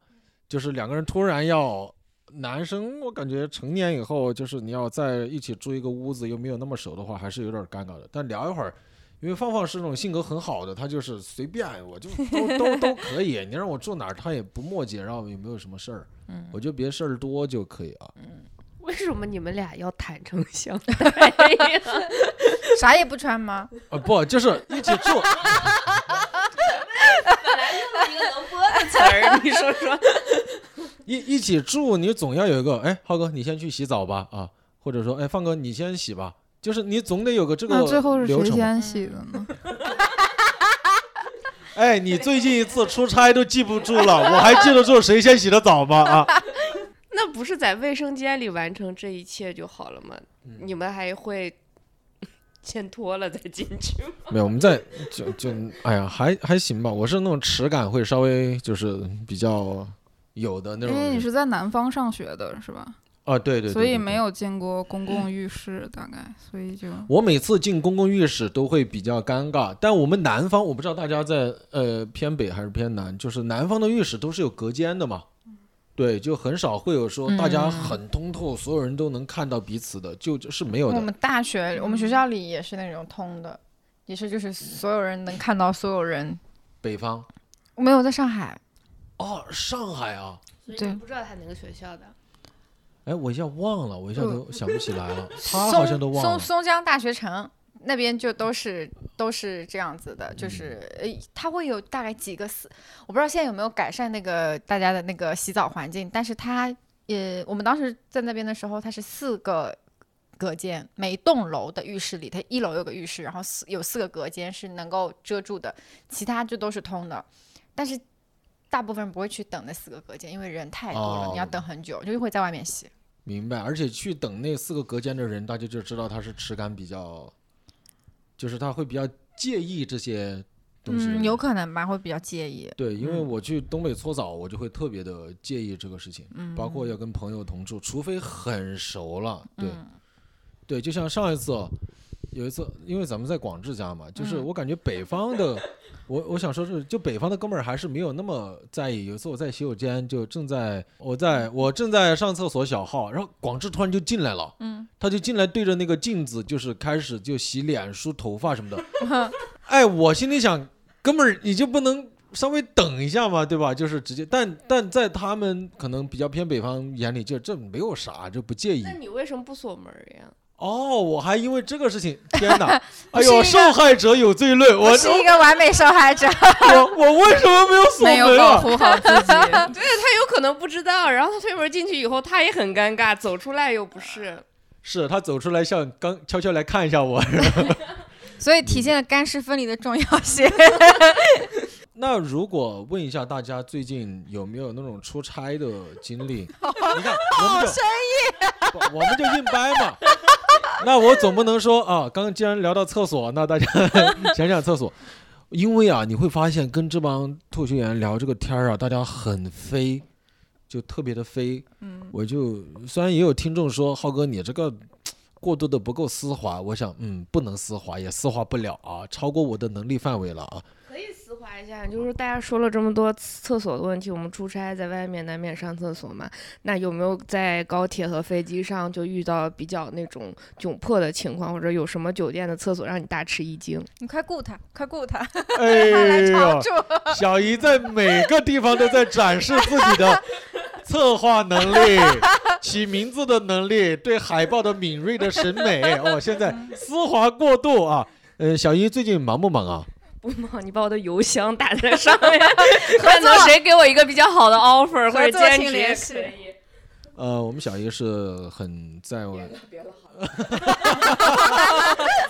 就是两个人突然要，男生我感觉成年以后，就是你要在一起住一个屋子又没有那么熟的话，还是有点儿尴尬的。但聊一会儿。因为放放是那种性格很好的，他就是随便我就都都都可以，你让我住哪儿他也不墨迹，然后也没有什么事儿，嗯我就别事儿多就可以啊。为什么你们俩要坦诚相待呀？啥也不穿吗？啊不，就是一起住，一个能播的词儿，你说说。一一起住，你总要有一个，哎，浩哥你先去洗澡吧啊，或者说，哎，放哥你先洗吧，就是你总得有个这个那最后是谁流程嘛。先洗的呢？哎，你最近一次出差都记不住了，我还记得住谁先洗的澡吗？啊，那不是在卫生间里完成这一切就好了吗？嗯你们还会 先脱了再进去吗？没有，我们在就就哎呀，还还行吧。我是那种耻感会稍微就是比较有的那种。因为你是在南方上学的，是吧？啊，对对对，所以没有进过公共浴室，大概，所以就 我每次进公共浴室都会比较尴尬，但我们南方我不知道大家在呃偏北还是偏南，就是南方的浴室都是有隔间的嘛，对，就很少会有说大家嗯很通透，所有人都能看到彼此的，就就是没有的。我们大学，我们学校里也是那种通的，也是就是所有人能看到所有人。北方我没有在上海，哦，上海啊，对所以不知道他哪个学校的。哎，我一下忘了，我一下都想不起来了，他好像都忘了松。松江大学城那边就都是都是这样子的，就是呃，它会有大概几个四，我不知道现在有没有改善那个大家的那个洗澡环境，但是它呃，我们当时在那边的时候，它是四个。隔间，每栋楼的浴室里，它一楼有个浴室，然后四有四个隔间是能够遮住的，其他就都是通的。但是大部分人不会去等那四个隔间，因为人太多了，你要哦等很久，就会在外面洗。明白，而且去等那四个隔间的人，大家就知道他是持感比较，就是他会比较介意这些东西。嗯，有可能吧，会比较介意。对，因为嗯我去东北搓澡，我就会特别的介意这个事情，嗯，包括要跟朋友同住，除非很熟了。对、嗯对，就像上一次有一次，因为咱们在广智家嘛，就是嗯我感觉北方的，我我想说是，就北方的哥们儿还是没有那么在意。有一次我在洗手间，就正在我在我正在上厕所小号，然后广智突然就进来了，嗯，他就进来对着那个镜子，就是开始就洗脸、梳头发什么的。哎，我心里想，哥们儿，你就不能稍微等一下嘛，对吧？就是直接，但但在他们可能比较偏北方眼里，就这没有啥，就不介意那。你为什么不锁门儿呀？哦，我还因为这个事情，天哪！哎呦，受害者有罪论，我我是一个完美受害者。我我为什么没有锁没有？保护好自己。他有可能不知道，然后他推门进去以后，他也很尴尬，走出来又不是。是他走出来，像刚悄悄来看一下我。所以体现了干湿分离的重要性。那如果问一下大家，最近有没有那种出差的经历？你看，我们就不我们就硬掰嘛。那我总不能说啊，刚刚既然聊到厕所，那大家 想想厕所，因为啊，你会发现跟这帮脱口秀演员聊这个天儿啊，大家很飞，就特别的飞。嗯，我就虽然也有听众说浩哥你这个 过度的不够丝滑，我想嗯不能丝滑，也丝滑不了啊，超过我的能力范围了啊。可以丝滑一下，就是大家说了这么多厕所的问题，我们出差在外面难免上厕所嘛。那有没有在高铁和飞机上就遇到比较那种窘迫的情况，或者有什么酒店的厕所让你大吃一惊？你快雇他，快雇他，哎呦，小姨在每个地方都在展示自己的策划能力、起名字的能力、对海报的敏锐的审美。哦，现在丝滑过渡啊。呃，小姨最近忙不忙啊？不忙，你把我的邮箱打在上面，看能谁给我一个比较好的 offer 或者合作兼职也请联系可以。呃，我们小姨是很在我别了，好了。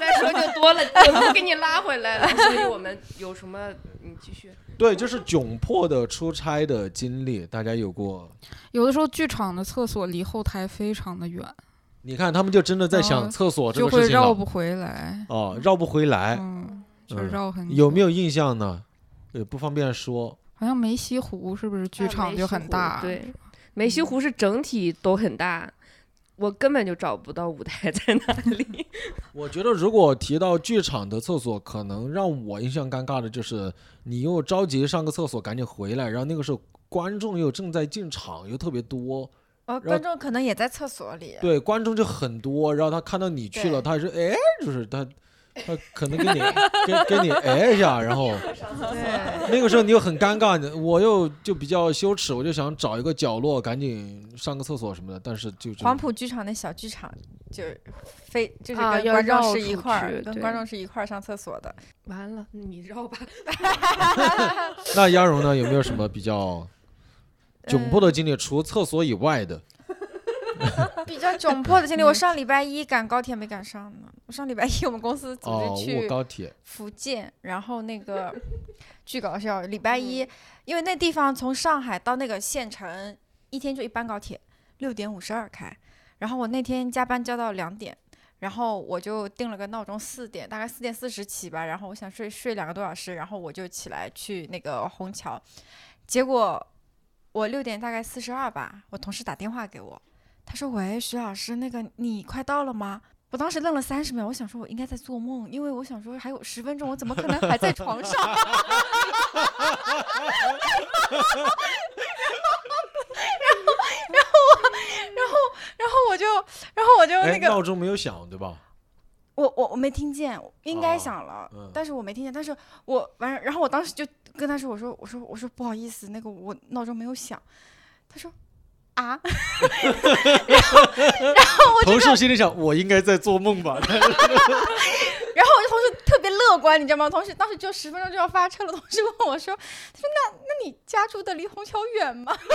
再说就多了，我都给你拉回来了。所以我们有什么，你继续。对，就是窘迫的出差的经历，大家有过？有的时候剧场的厕所离后台非常的远，你看，他们就真的在想嗯厕所这就会个事情了。绕不回来。哦，绕不回来，嗯，就是嗯绕很久。有没有印象呢？也不方便说。好像梅溪湖是不是剧啊场就很大？对，梅溪湖是整体都很大，我根本就找不到舞台在哪里。我觉得如果提到剧场的厕所，可能让我印象尴尬的就是你又着急上个厕所，赶紧回来，然后那个时候观众又正在进场，又特别多，哦，观众可能也在厕所里。对，观众就很多，然后他看到你去了，对他是哎，就是他。他可能给你 给给你哎一下，然后对，那个时候你又很尴尬，你我又就比较羞耻，我就想找一个角落赶紧上个厕所什么的，但是就就黄埔剧场那小剧场就非就是跟观众是一块儿，跟观众是一块儿上厕所的。完了，你绕吧。那鸭绒呢？有没有什么比较 窘迫嗯的经历？除厕所以外的？比较窘迫的经历，我上礼拜一赶高铁没赶上呢。我上礼拜一我们公司组织去高铁。福建，然后那个巨搞笑。礼拜一，因为那地方从上海到那个县城一天就一班高铁，六点五十二开。然后我那天加班加到两点，然后我就定了个闹钟，四点，大概四点四十起吧。然后我想睡睡两个多小时，然后我就起来去那个虹桥。结果我六点大概四十二吧，我同事打电话给我，他说：“喂，徐老师，那个你快到了吗？”我当时愣了三十秒，我想说我应该在做梦，因为我想说还有十分钟，我怎么可能还在床上？然后，然后，然后我，然后，然后我就，然后我就哎，那个，闹钟没有响，对吧？我我我没听见，应该哦响了，嗯但是我没听见。但是我完了，然后我当时就跟他说：“我说我说我说不好意思，那个我闹钟没有响。”他说：“啊。”然后然后我就同事心里想，我应该在做梦吧？然后我同事特别乐观，你知道吗？同事当时就十分钟就要发车了，同事问我说：“他说那那你家住的离虹桥远吗？”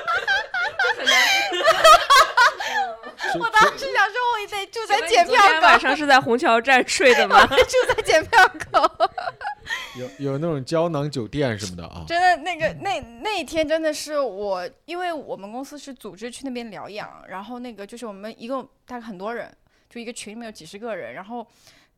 我当时想说，我也得住在检票口晚，上是在虹桥站睡的吗？住在检票口。有有那种胶囊酒店什么的啊？真的，那个那那一天真的是我，因为我们公司是组织去那边疗养，然后那个就是我们一共大概很多人，就一个群里面有几十个人，然后。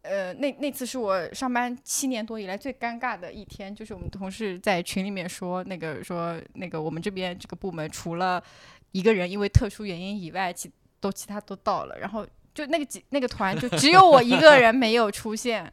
呃，那那次是我上班七年多以来最尴尬的一天，就是我们同事在群里面说，那个说那个我们这边这个部门除了一个人因为特殊原因以外，其都其他都到了，然后就那个几那个团就只有我一个人没有出现，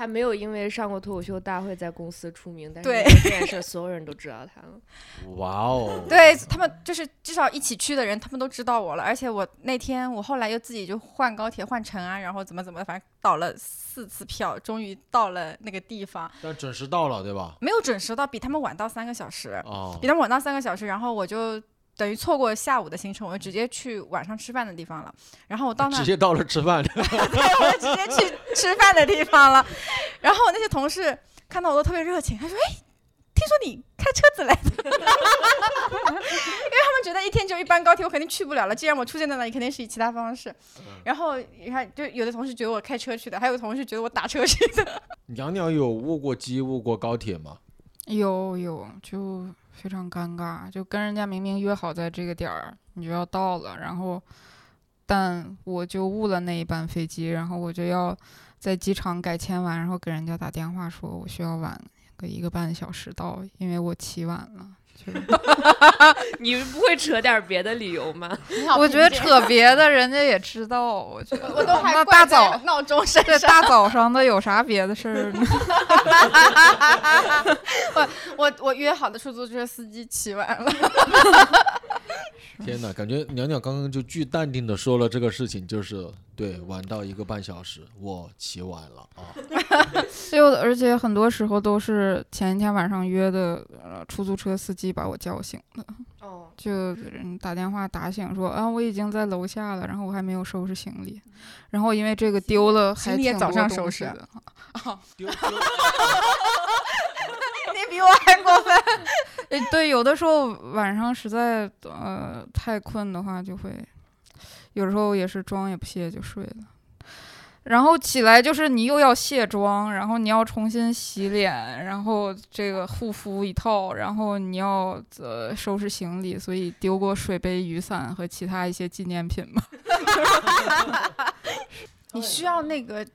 他没有因为上过脱口秀大会在公司出名，但是对这件事所有人都知道他了。哇哦！对他们就是至少一起去的人，他们都知道我了。而且我那天我后来又自己就换高铁换乘啊，然后怎么怎么，反正倒了四次票，终于到了那个地方，但准时到了，对吧？没有准时到，比他们晚到三个小时，哦比，他们晚到三个小时，然后我就。等于错过下午的行程，我就直接去晚上吃饭的地方了。然后我到那直接到了吃饭。对，我就直接去吃饭的地方了。然后我那些同事看到我都特别热情，他说：“哎，听说你开车子来的。”因为他们觉得一天就一班高铁，我肯定去不了了。既然我出现在那里，肯定是以其他方式。然后你看，就有的同事觉得我开车去的，还有同事觉得我打车去的。娘娘有误过机、误过高铁吗？有有，就非常尴尬，就跟人家明明约好在这个点儿，你就要到了，然后，但我就误了那一班飞机，然后我就要在机场改签完，然后给人家打电话说我需要晚个一个半小时到，因为我起晚了，就是 你不会扯点别的理由吗？我觉得扯别的，人家也知道。我觉得我都还那怪在大早闹钟声对。大早上的有啥别的事儿呢？我我我约好的出租车司机起晚了，天哪，感觉鸟鸟刚刚就巨淡定的说了这个事情，就是对晚到一个半小时，我起晚了啊。就而且很多时候都是前一天晚上约的，呃，出租车司机把我叫醒的，哦，就人打电话打醒说啊，我已经在楼下了，然后我还没有收拾行李，然后因为这个丢了，还挺多东上收拾西的。丢 丢你比我还过分。诶 对，有的时候晚上实在呃太困的话，就会有时候也是妆也不卸就睡了。然后起来就是你又要卸妆，然后你要重新洗脸，然后这个护肤一套，然后你要呃收拾行李，所以丢过水杯、雨伞和其他一些纪念品吗。你需要那个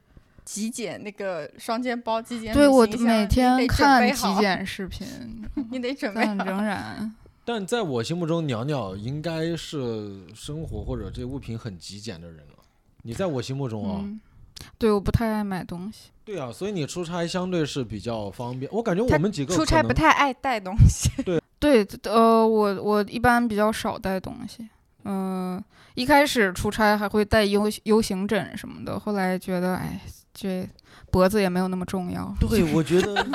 极简那个双肩包、极简对我每天看极简视频，你得准备好。但仍然但在我心目中，鸟鸟应该是生活或者这物品很极简的人了。你在我心目中啊，嗯，对，我不太爱买东西。对啊，所以你出差相对是比较方便。我感觉我们几个出差不太爱带东西，对，呃，我我一般比较少带东西。嗯、一开始出差还会带 U U 型枕什么的，后来觉得，哎，这脖子也没有那么重要，对，我觉得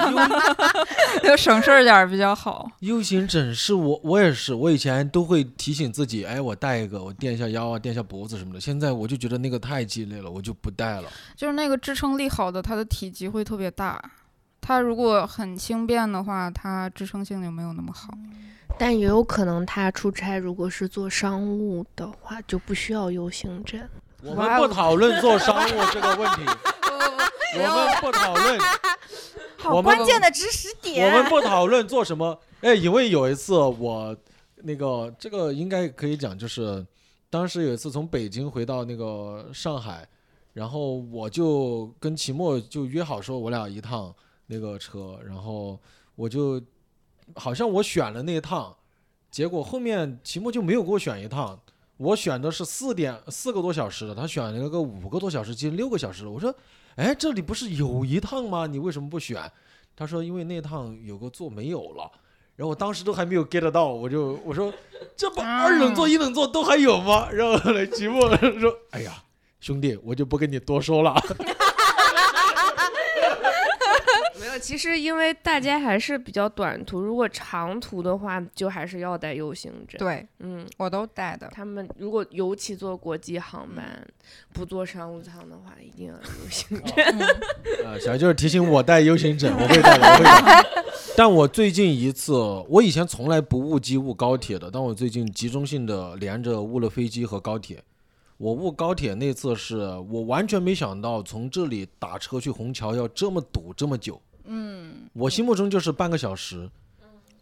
就 省事儿点儿比较好。U 型枕是我我也是，我以前都会提醒自己，哎，我带一个，我垫一下腰啊，垫一下脖子什么的。现在我就觉得那个太鸡肋了，我就不带了。就是那个支撑力好的，它的体积会特别大。它如果很轻便的话，它支撑性就没有那么好。但也有可能他出差如果是做商务的话，就不需要 U 型枕。我们不讨论做商务这个问题，我们不讨论，好关键的知识点我。们不讨论做什么。哎，因为有一次我那个这个应该可以讲，就是当时有一次从北京回到那个上海，然后我就跟齐墨就约好说，我俩一趟那个车，然后我就好像我选了那一趟，结果后面齐墨就没有给我选一趟。我选的是四点四个多小时的，他选了个五个多小时，近六个小时的。我说，哎，这里不是有一趟吗？你为什么不选？他说因为那趟有个座没有了。然后我当时都还没有 get 到，我就我说这不二等座一等座都还有吗？然后后来齐墨说，哎呀，兄弟，我就不跟你多说了。没有，其实因为大家还是比较短途，如果长途的话，就还是要带 U 型枕。对嗯，我都带的，他们如果尤其坐国际航班，不坐商务舱的话，一定要 U 型枕。啊，小就是提醒我带 U 型枕，我会带的，我会带。但我最近一次，我以前从来不误机误高铁的，但我最近集中性的连着误了飞机和高铁。我误高铁那次是我完全没想到，从这里打车去虹桥要这么堵这么久。嗯，我心目中就是半个小时，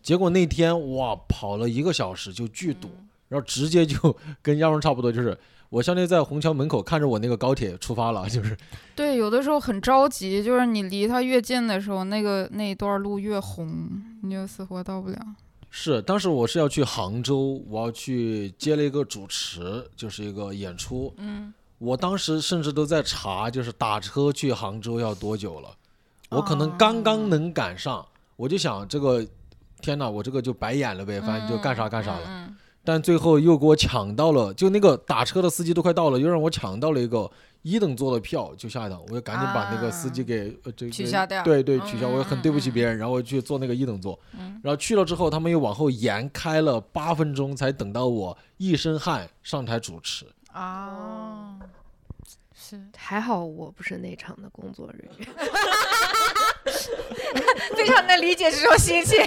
结果那天哇跑了一个小时就巨堵，然后直接就 跟亚荣差不多，就是我相当于在虹桥门口看着我那个高铁出发了，就是对，有的时候很着急，就是你离它越近的时候，那个那一段路越红，你就死活到不了。是，当时我是要去杭州，我要去接了一个主持，就是一个演出。嗯，我当时甚至都在查，就是打车去杭州要多久了。我可能刚刚能赶上，我就想这个，天哪，我这个就白演了呗，反正就干啥干啥了。但最后又给我抢到了，就那个打车的司机都快到了，又让我抢到了一个一等座的票，就下一档，我就赶紧把那个司机给、呃这个取消掉对对，取消，我也很对不起别人，然后我去坐那个一等座，然后去了之后，他们又往后延开了八分钟，才等到我一身汗上台主持。啊，是还好我不是那场的工作人员。非常能理解这种心情。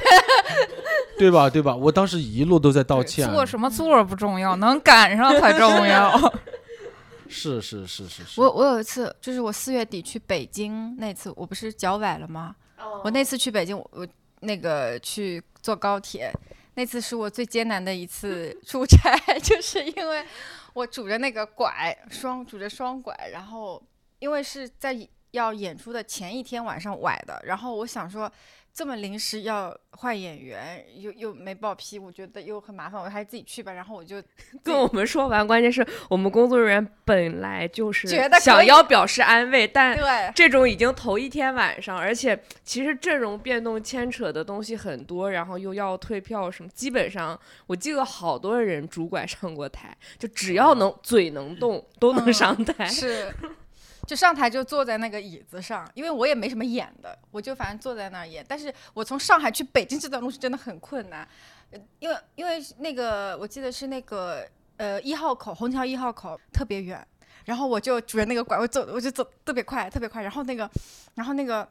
对吧？对吧？我当时一路都在道歉。坐什么座不重要，能赶上才重要。是是是是是。我我有一次，就是我四月底去北京那次，我不是脚崴了吗？我那次去北京，我我那个去坐高铁，那次是我最艰难的一次出差，就是因为我拄着那个拐，双拄着双拐，然后因为是在要演出的前一天晚上崴的，然后我想说这么临时要换演员，又又没报批，我觉得又很麻烦，我还是自己去吧。然后我就 跟我们说完，关键是我们工作人员本来就是想要表示安慰，但这种已经头一天晚上，而且其实阵容变动牵扯的东西很多，然后又要退票什么，基本上我记得好多人主管上过台，就只要能嘴能动都能嗯上台。是，就上台就坐在那个椅子上，因为我也没什么演的，我就反正坐在那儿演。但是我从上海去北京这段路是真的很困难，呃因为因为那个我记得是那个呃一号口虹桥一号口特别远，然后我就拄着那个拐，我走我就走特别快特别快，然后那个然后那个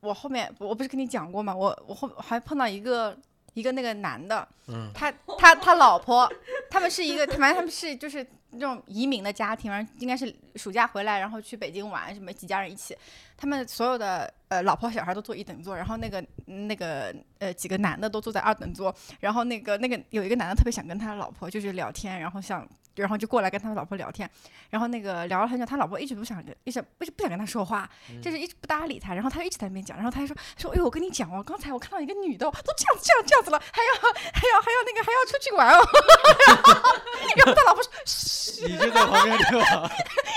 我后面我不是跟你讲过吗？我我后还碰到一个。一个那个男的，嗯他他他老婆，他们是一个，反正他们是就是那种移民的家庭，应该是暑假回来，然后去北京玩，什么几家人一起，他们所有的呃老婆小孩都坐一等座，然后那个那个呃几个男的都坐在二等座，然后那个那个有一个男的特别想跟他老婆就是聊天，然后想然后就过来跟他老婆聊天，然后那个聊了很久，他老婆一直不想跟一直一直不想跟他说话，就是一直不搭理他，然后他就一直在那边讲，然后他就说说哎呦我跟你讲哦，刚才我看到一个女的哦都这样子这样这样子了，还要还要还要那个还要出去玩哦，然后他老婆说嘘，你就在旁边对吧？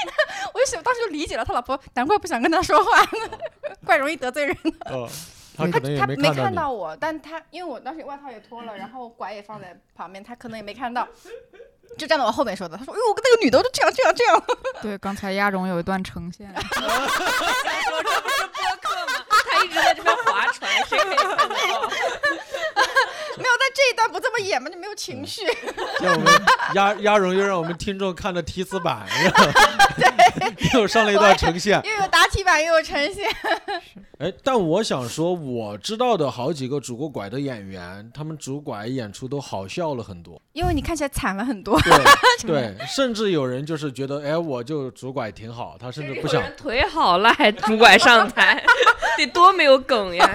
我就想当时就理解了他老婆，难怪不想跟他说话，怪容易得罪人的。哦，他他没看到你。看到我，但他因为我当时外套也脱了，然后拐也放在旁边，他可能也没看到，就站在我后面说的。他说：“哎呦，我跟那个女的都这样这样这样。对，刚才亚荣有一段呈现，说这不是播客吗？他一直在这边划船，谁可以到？” 没有，但这一段不这么演吗，就没有情绪。让我们鸭鸭绒又让我们听众看了提词板，然后又上了一段呈现。又有答题板，又有呈现。哎，但我想说，我知道的好几个拄过拐的演员，他们拄拐演出都好笑了很多。因为你看起来惨了很多。对 对，甚至有人就是觉得，哎，我就拄拐挺好，他甚至不想腿好了还拄拐上台，得多没有梗呀！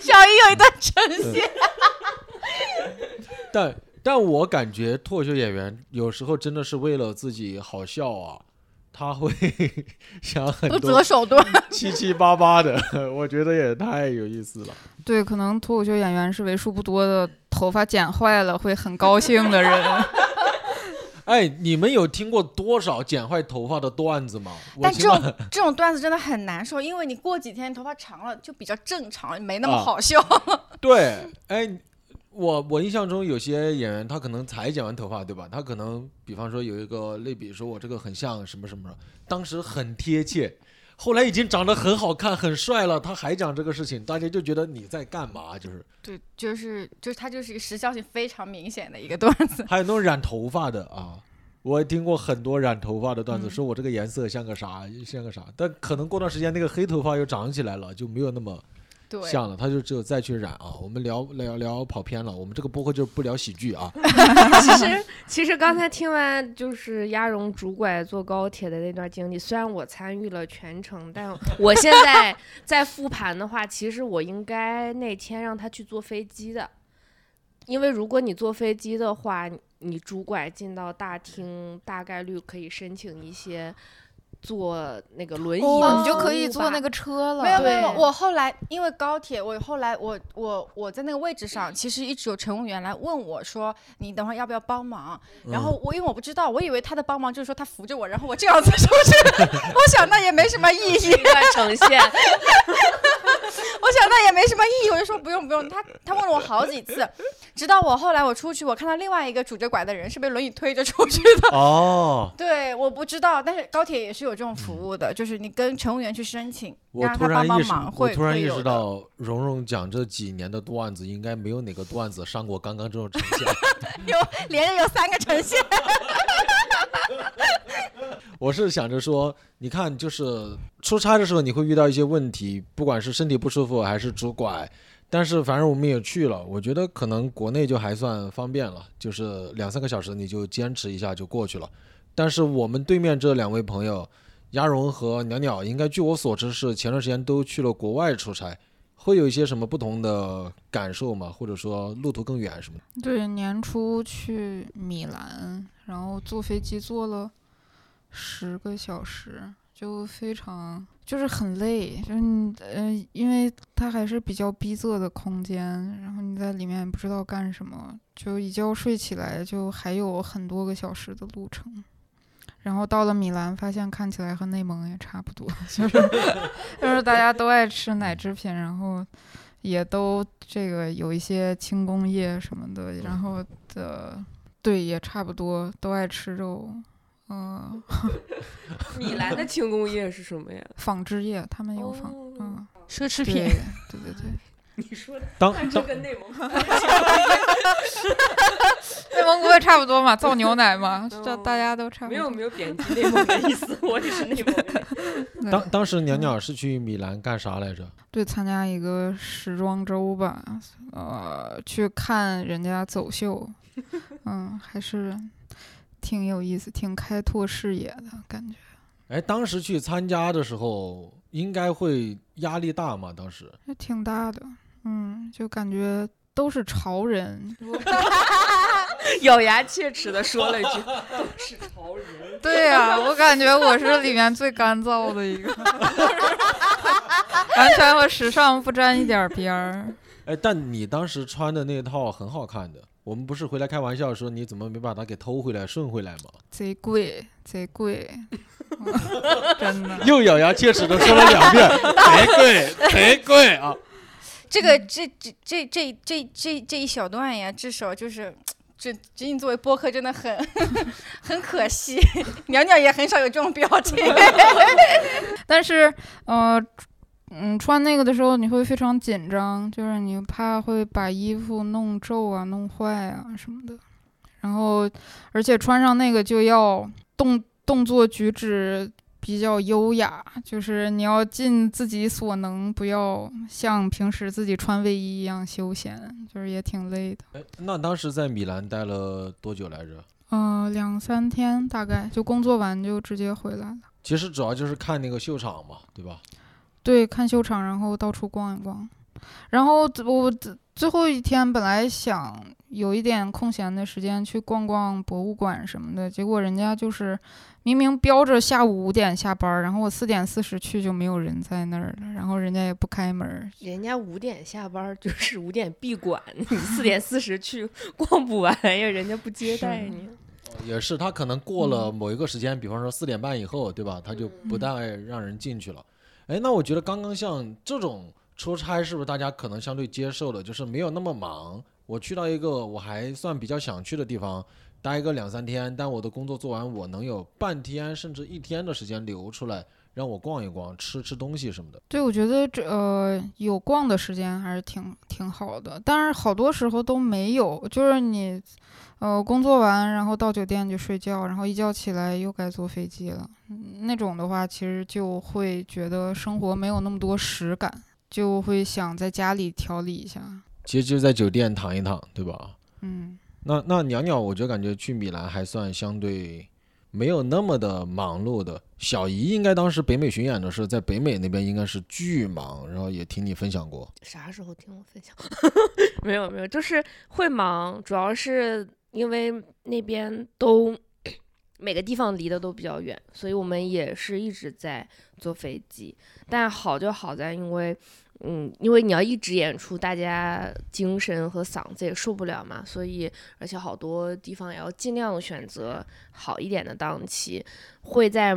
小鱼有一段呈现，但但我感觉脱口秀演员有时候真的是为了自己好笑啊，他会 想很不多择手段。七七八八的，我觉得也太有意思了。对，可能脱口秀演员是为数不多的头发剪坏了会很高兴的人。哎，你们有听过多少剪坏头发的段子吗？我但这种这种段子真的很难受，因为你过几天头发长了就比较正常，没那么啊好笑。对，哎，我我印象中有些演员他可能才剪完头发，对吧？他可能比方说有一个类比，说我这个很像什么什么，当时很贴切，后来已经长得很好看、很帅了，他还讲这个事情，大家就觉得你在干嘛？就是对，就是就是他就是一个时效性非常明显的一个段子。还有那种染头发的啊。我也听过很多染头发的段子，嗯说我这个颜色像个啥，像个啥，但可能过段时间那个黑头发又长起来了，就没有那么对，像了，他就只有再去染啊。我们聊聊聊跑偏了，我们这个播客就是不聊喜剧啊。其实，其实刚才听完就是鸭绒拄拐坐高铁的那段经历，虽然我参与了全程，但我现在 在复盘的话，其实我应该那天让他去坐飞机的，因为如果你坐飞机的话，你拄拐进到大厅，大概率可以申请一些坐那个轮椅你就可以坐那个车了。没有没有，我后来因为高铁，我后来我我我在那个位置上，其实一直有乘务员来问我说，你等会儿要不要帮忙？然后我因为我不知道，我以为他的帮忙就是说他扶着我，然后我这样子出去，我想那也没什么意义，一段呈现。我想那也没什么意义，我就说不用不用。他他问了我好几次，直到我后来我出去，我看到另外一个拄着拐的人是被轮椅推着出去的。哦，对，我不知道，但是高铁也是有这种服务的，就是你跟乘务员去申请，我让他帮帮突然意识，我忙会突然意识到，蓉蓉讲这几年的段子，应该没有哪个段子上过刚刚这种呈现。有连着有三个呈现。我是想着说，你看，就是出差的时候你会遇到一些问题，不管是身体不舒服还是拄拐，但是反正我们也去了，我觉得可能国内就还算方便了，就是两三个小时你就坚持一下就过去了。但是我们对面这两位朋友，鸭绒和袅袅，应该据我所知是前段时间都去了国外出差，会有一些什么不同的感受吗？或者说路途更远什么的？对，年初去米兰，然后坐飞机坐了十个小时，就非常就是很累，就是你呃，因为它还是比较逼仄的空间，然后你在里面不知道干什么，就一觉睡起来就还有很多个小时的路程。然后到了米兰，发现看起来和内蒙也差不多，就是就是大家都爱吃奶制品，然后也都这个有一些轻工业什么的，然后的对也差不多都爱吃肉，嗯、米兰的轻工业是什么呀？纺织业他们有纺，哦嗯，奢侈品，对对对。你说的当看当这跟内蒙 内蒙古也差不多嘛，造牛奶嘛，这哦大家都差不多。没有没有贬低内蒙的意思，我也是内蒙人。当当时鸟鸟是去米兰干啥来着？对，参加一个时装周吧，呃，去看人家走秀，嗯，还是挺有意思，挺开拓视野的感觉。哎，当时去参加的时候，应该会压力大吗？当时也挺大的，嗯，就感觉都是潮人。咬牙切齿的说了一句：“都是潮人。对呀、我感觉我是里面最干燥的一个，完全和时尚不沾一点边儿。哎，但你当时穿的那套很好看的，我们不是回来开玩笑说你怎么没把它给偷回来顺回来吗？贼贵，贼贵，嗯真的。又咬牙切齿的说了两遍，贼贵，贼贵啊！这个这这这这这这这一小段呀，至少就是。这仅仅作为播客真的很 很可惜，鸟鸟也很少有这种表情。但是，呃，嗯，穿那个的时候你会非常紧张，就是你怕会把衣服弄皱啊、弄坏啊什么的。然后，而且穿上那个就要动动作举止比较优雅，就是你要尽自己所能，不要像平时自己穿卫衣一样休闲，就是也挺累的。哎，那当时在米兰待了多久来着？嗯、两三天大概就工作完就直接回来了。其实主要就是看那个秀场嘛，对吧？对，看秀场，然后到处逛一逛。然后我最后一天本来想有一点空闲的时间去逛逛博物馆什么的，结果人家就是明明标着下午五点下班，然后我四点四十去就没有人在那儿了，然后人家也不开门。人家五点下班就是五点闭馆，你四点四十去逛不完呀，人家不接待你。也是，他可能过了某一个时间，比方说四点半以后，对吧？他就不嗯带让人进去了。哎，那我觉得刚刚像这种出差，是不是大家可能相对接受的，就是没有那么忙？我去到一个我还算比较想去的地方，待个两三天，但我的工作做完，我能有半天甚至一天的时间留出来，让我逛一逛，吃吃东西什么的。对，我觉得这呃有逛的时间还是挺挺好的，但是好多时候都没有，就是你呃工作完然后到酒店就睡觉，然后一觉起来又该坐飞机了，嗯那种的话其实就会觉得生活没有那么多实感，就会想在家里调理一下。其实就在酒店躺一躺，对吧？嗯，那那鸟鸟，我就感觉去米兰还算相对没有那么的忙碌的。小姨应该当时北美巡演的时候，在北美那边应该是巨忙，然后也听你分享过。啥时候听我分享？没有没有，就是会忙，主要是因为那边都每个地方离得都比较远，所以我们也是一直在坐飞机。但好就好在，因为嗯，因为你要一直演出，大家精神和嗓子也受不了嘛，所以而且好多地方也要尽量选择好一点的档期，会在。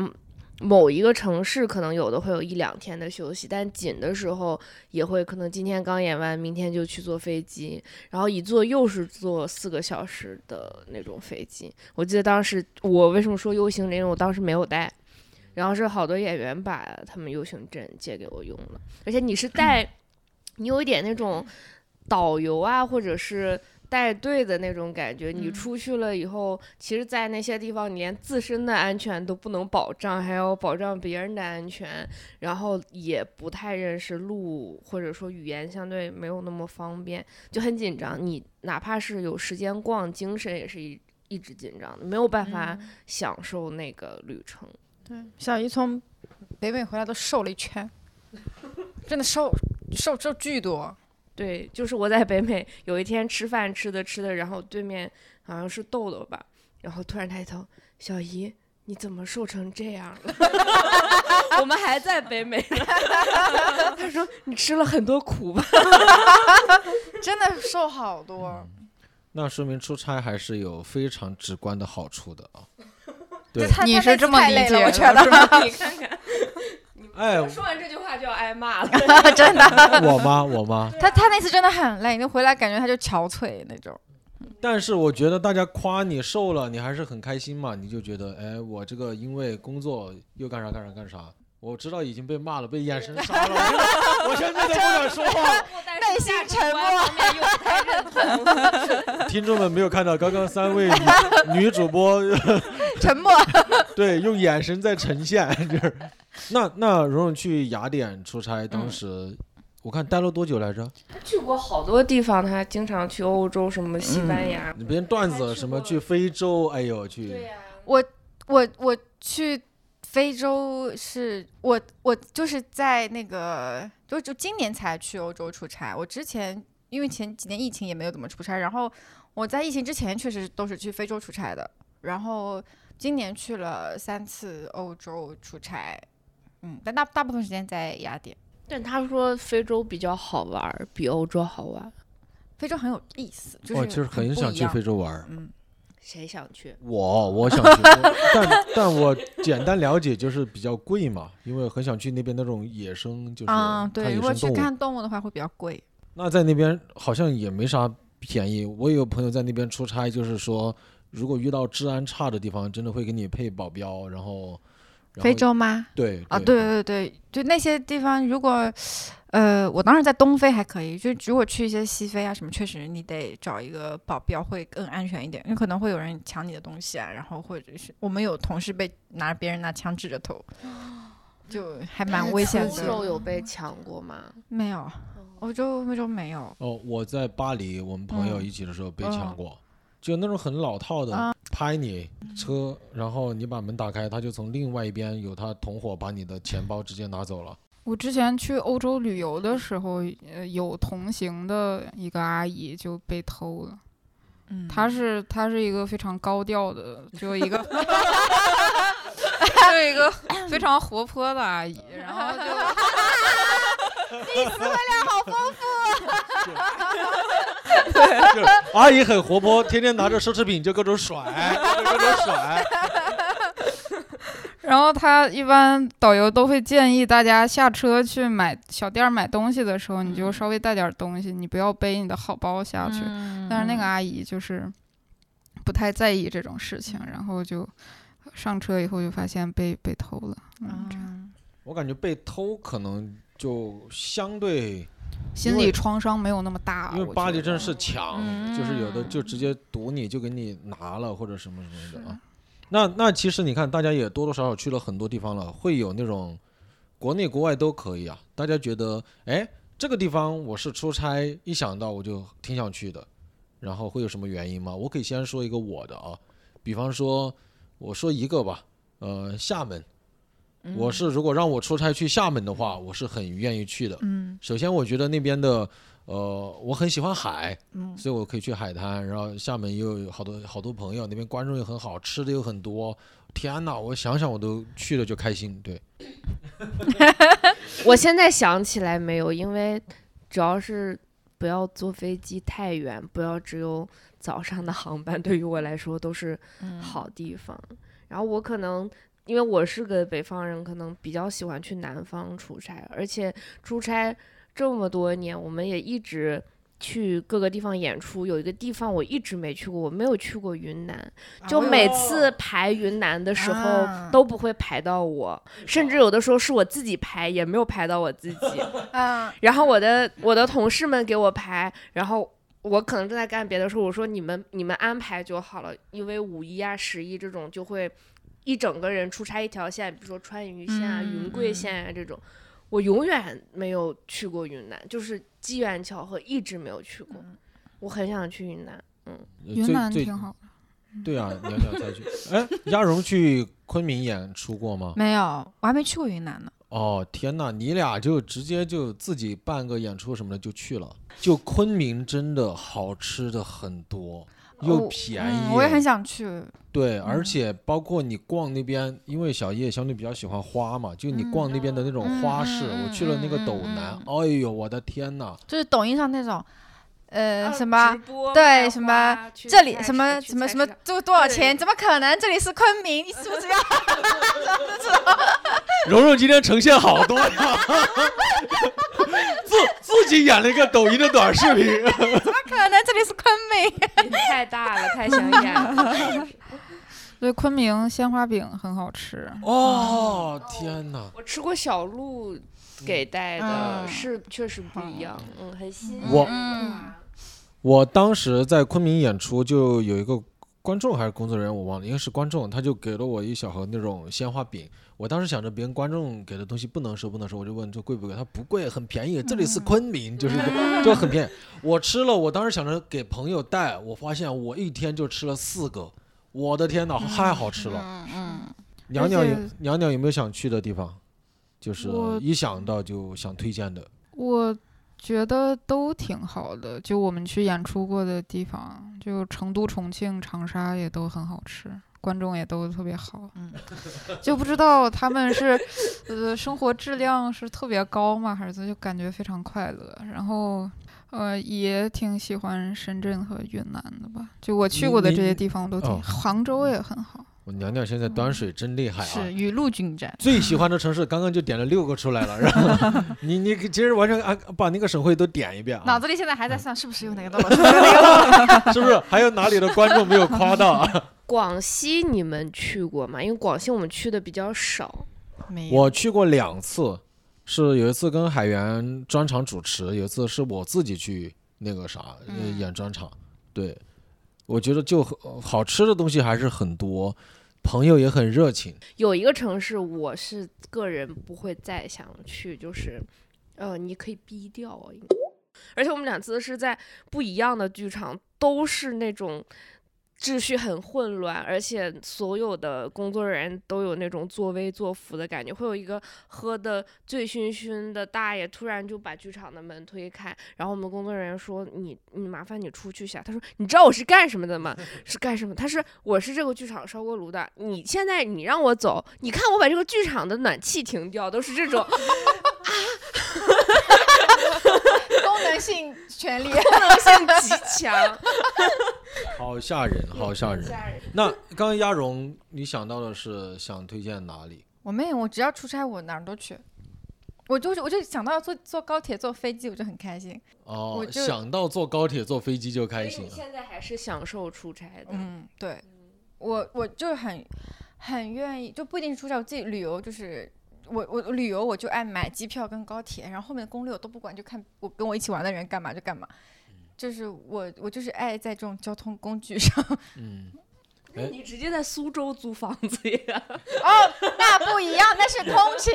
某一个城市可能有的会有一两天的休息，但紧的时候也会可能今天刚演完，明天就去坐飞机，然后一坐又是坐四个小时的那种飞机。我记得当时我为什么说 U 型证，因为我当时没有带，然后是好多演员把他们 U 型枕借给我用了，而且你是带，你有一点那种导游啊，或者是。带队的那种感觉，你嗯出去了以后，其实，在那些地方，你连自身的安全都不能保障，还要保障别人的安全，然后也不太认识路，或者说语言相对没有那么方便，就很紧张。你哪怕是有时间逛，精神也是一一直紧张的，没有办法享受那个旅程。对，小姨从北美回来都瘦了一圈，真的瘦瘦瘦巨多。对，就是我在北美有一天吃饭吃的吃的，然后对面好像是豆豆吧，然后突然抬头，小姨你怎么瘦成这样了？我们还在北美。他说你吃了很多苦吧？真的瘦好多。那说明出差还是有非常直观的好处的啊。对，你是这么理解的我觉得是吧 你看看，哎，说完这句话就要挨骂了。真的，我吗？我吗？他他那次真的很累，你回来感觉他就憔悴那种。但是我觉得大家夸你瘦了，你还是很开心嘛，你就觉得，哎，我这个因为工作又干啥干啥干啥。我知道已经被骂了，被眼神杀了，我现在都不敢说话。内心沉默方面又不太认同。听众们没有看到刚刚三位女女主播沉默。对用眼神在呈现，就是那那蓉蓉去雅典出差，当时、我看待了多久来着？他去过好多地方，他经常去欧洲，什么西班牙。你编段子什么去非洲，哎呦去，呀、我我我去非洲是我我就是在那个就就今年才去欧洲出差，我之前因为前几年疫情也没有怎么出差，然后我在疫情之前确实都是去非洲出差的，然后今年去了三次欧洲出差，嗯，但大大部分时间在雅典。但他说非洲比较好玩儿，比欧洲好玩。非洲很有意思，就是我其实很想去非洲玩儿。嗯，谁想去？我我想去，我但但我简单了解就是比较贵嘛，因为很想去那边那种野生，就是啊、看对，如果去。看动物的话会比较贵。那在那边好像也没啥便宜。我有朋友在那边出差，就是说如果遇到治安差的地方，真的会给你配保镖，然后然后非洲吗？对啊，对对对，就那些地方，如果，呃，我当时在东非还可以，就如果去一些西非啊什么，确实你得找一个保镖会更安全一点，因为可能会有人抢你的东西啊，然后或者是我们有同事被拿别人拿枪指着头，就还蛮危险的欧洲的。有被抢过吗？没有，欧洲欧洲没有。哦，我在巴黎，我们朋友嗯一起的时候被抢过，就那种很老套的，啊拍你车，然后你把门打开，他就从另外一边有他同伙把你的钱包直接拿走了。我之前去欧洲旅游的时候，呃，有同行的一个阿姨就被偷了。嗯，她是她是一个非常高调的，就一个，就一个非常活泼的阿姨，然后就就是阿姨很活泼，天天拿着奢侈品就各种甩，各种甩。然后他一般导游都会建议大家下车去买小店买东西的时候，你就稍微带点儿东西，你不要背你的好包下去。嗯但是那个阿姨就是不太在意这种事情，然后就上车以后就发现被被偷了。嗯我感觉被偷可能就相对，心理创伤没有那么大。因为巴黎真的是抢，就是有的嗯就直接堵你，就给你拿了或者什么什么的啊。那那其实你看，大家也多多少少去了很多地方了，会有那种国内国外都可以啊。大家觉得，哎，这个地方我是出差，一想到我就挺想去的。然后会有什么原因吗？我可以先说一个我的啊，比方说，我说一个吧，呃，厦门，嗯我是如果让我出差去厦门的话，我是很愿意去的。嗯首先，我觉得那边的，呃，我很喜欢海，嗯所以我可以去海滩。然后厦门又有好多好多朋友，那边观众又很好，吃的又很多。天哪，我想想我都去了就开心。对，我现在想起来没有，因为主要是不要坐飞机太远，不要只有早上的航班，对于我来说都是嗯好地方。然后我可能因为我是个北方人，可能比较喜欢去南方出差，而且出差这么多年，我们也一直。去各个地方演出，有一个地方我一直没去过，我没有去过云南。就每次排云南的时候啊都不会排到我，甚至有的时候是我自己排也没有排到我自己。啊，然后我的我的同事们给我排，然后我可能正在干别的时候，我说你们你们安排就好了，因为五一啊十一这种就会一整个人出差一条线，比如说川渝线啊、嗯云贵线啊这种。我永远没有去过云南，就是机缘巧合，一直没有去过。我很想去云南，嗯，云南挺好。对啊，你要想才去。哎，鸭蓉去昆明演出过吗？没有，我还没去过云南呢。哦，天哪，你俩就直接就自己办个演出什么的就去了。就昆明真的好吃的很多，又便宜，嗯，我也很想去。对，而嗯且包括你逛那边，因为小叶相对比较喜欢花嘛，就你嗯逛那边的那种嗯花市，嗯我去了那个嗯斗嗯南，嗯哎呦我的天呐！就是抖音上那种，呃，啊什么对什么这里什么什么什么菜市场多多少钱？怎么可能？这里是昆明，你是不是要？蓉蓉今天呈现好多呀，自自己演了一个抖音的短视频。怎么可能？这里是昆明。瘾太大了，太想演了。对，昆明鲜花饼很好吃。哦天哪！我吃过小鹿给带的，嗯是确实不一样，嗯，很新我我当时在昆明演出，就有一个观众还是工作人员，我忘了，应该是观众，他就给了我一小盒那种鲜花饼。我当时想着别人观众给的东西不能收，不能收，我就问这贵不贵？他不贵，很便宜，这里是昆明，就是就 就很便宜。我吃了，我当时想着给朋友带，我发现我一天就吃了四个，我的天哪，太好吃了！嗯嗯，娘娘有娘娘有没有想去的地方？就是一想到就想推荐的。我觉得都挺好的，就我们去演出过的地方，就成都、重庆、长沙也都很好吃，观众也都特别好。嗯，就不知道他们是呃生活质量是特别高吗，还是就感觉非常快乐？然后。呃，也挺喜欢深圳和云南的吧，就我去过的这些地方都挺，哦杭州也很好。我娘娘现在端水真厉害啊！是雨露均沾。最喜欢的城市，刚刚就点了六个出来了，然后 你你其实完全啊把那个省会都点一遍啊，脑子里现在还在算是不是有哪个漏了，是不是？还有哪里的观众没有夸到啊？广西你们去过吗？因为广西我们去的比较少。没有。我去过两次，是有一次跟海源专场主持，有一次是我自己去那个啥演专场。对，我觉得就很好吃的东西还是很多，朋友也很热情。有一个城市，我是个人不会再想去，就是，呃，你可以逼掉，而且我们两次是在不一样的剧场，都是那种秩序很混乱，而且所有的工作人员都有那种作威作福的感觉。会有一个喝的醉醺醺的大爷突然就把剧场的门推开，然后我们工作人员说：“你你麻烦你出去一下。”他说：“你知道我是干什么的吗？是干什么？他是我是这个剧场烧锅炉的。你现在你让我走，你看我把这个剧场的暖气停掉，都是这种啊 能性权利。功能性极强。好吓人，好吓人。那刚刚鸭绒，你想到的是想推荐哪里？我没有，我只要出差，我哪儿都去。我就是我就想到坐坐高铁、坐飞机，我就很开心。哦我，想到坐高铁、坐飞机就开心现在还是享受出差的。嗯，对，我我就很很愿意，就不一定是出差，我自己旅游就是。我我旅游我就爱买机票跟高铁，然后后面的攻略我都不管，就看我跟我一起玩的人干嘛就干嘛。就是我我就是爱在这种交通工具上。嗯，那你直接在苏州租房子呀？哦，那不一样，那是通勤。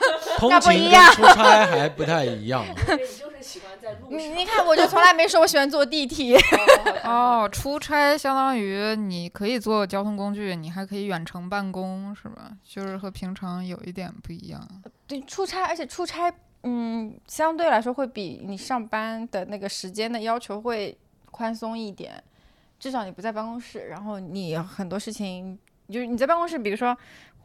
通那不勤跟一样出差还不太一样。你就是喜欢在路你你看，我就从来没说我喜欢坐地铁。哦，出差相当于你可以坐交通工具，你还可以远程办公，是吧？就是和平常有一点不一样。对，出差，而且出差，嗯，相对来说会比你上班的那个时间的要求会宽松一点，至少你不在办公室，然后你很多事情，就是你在办公室，比如说。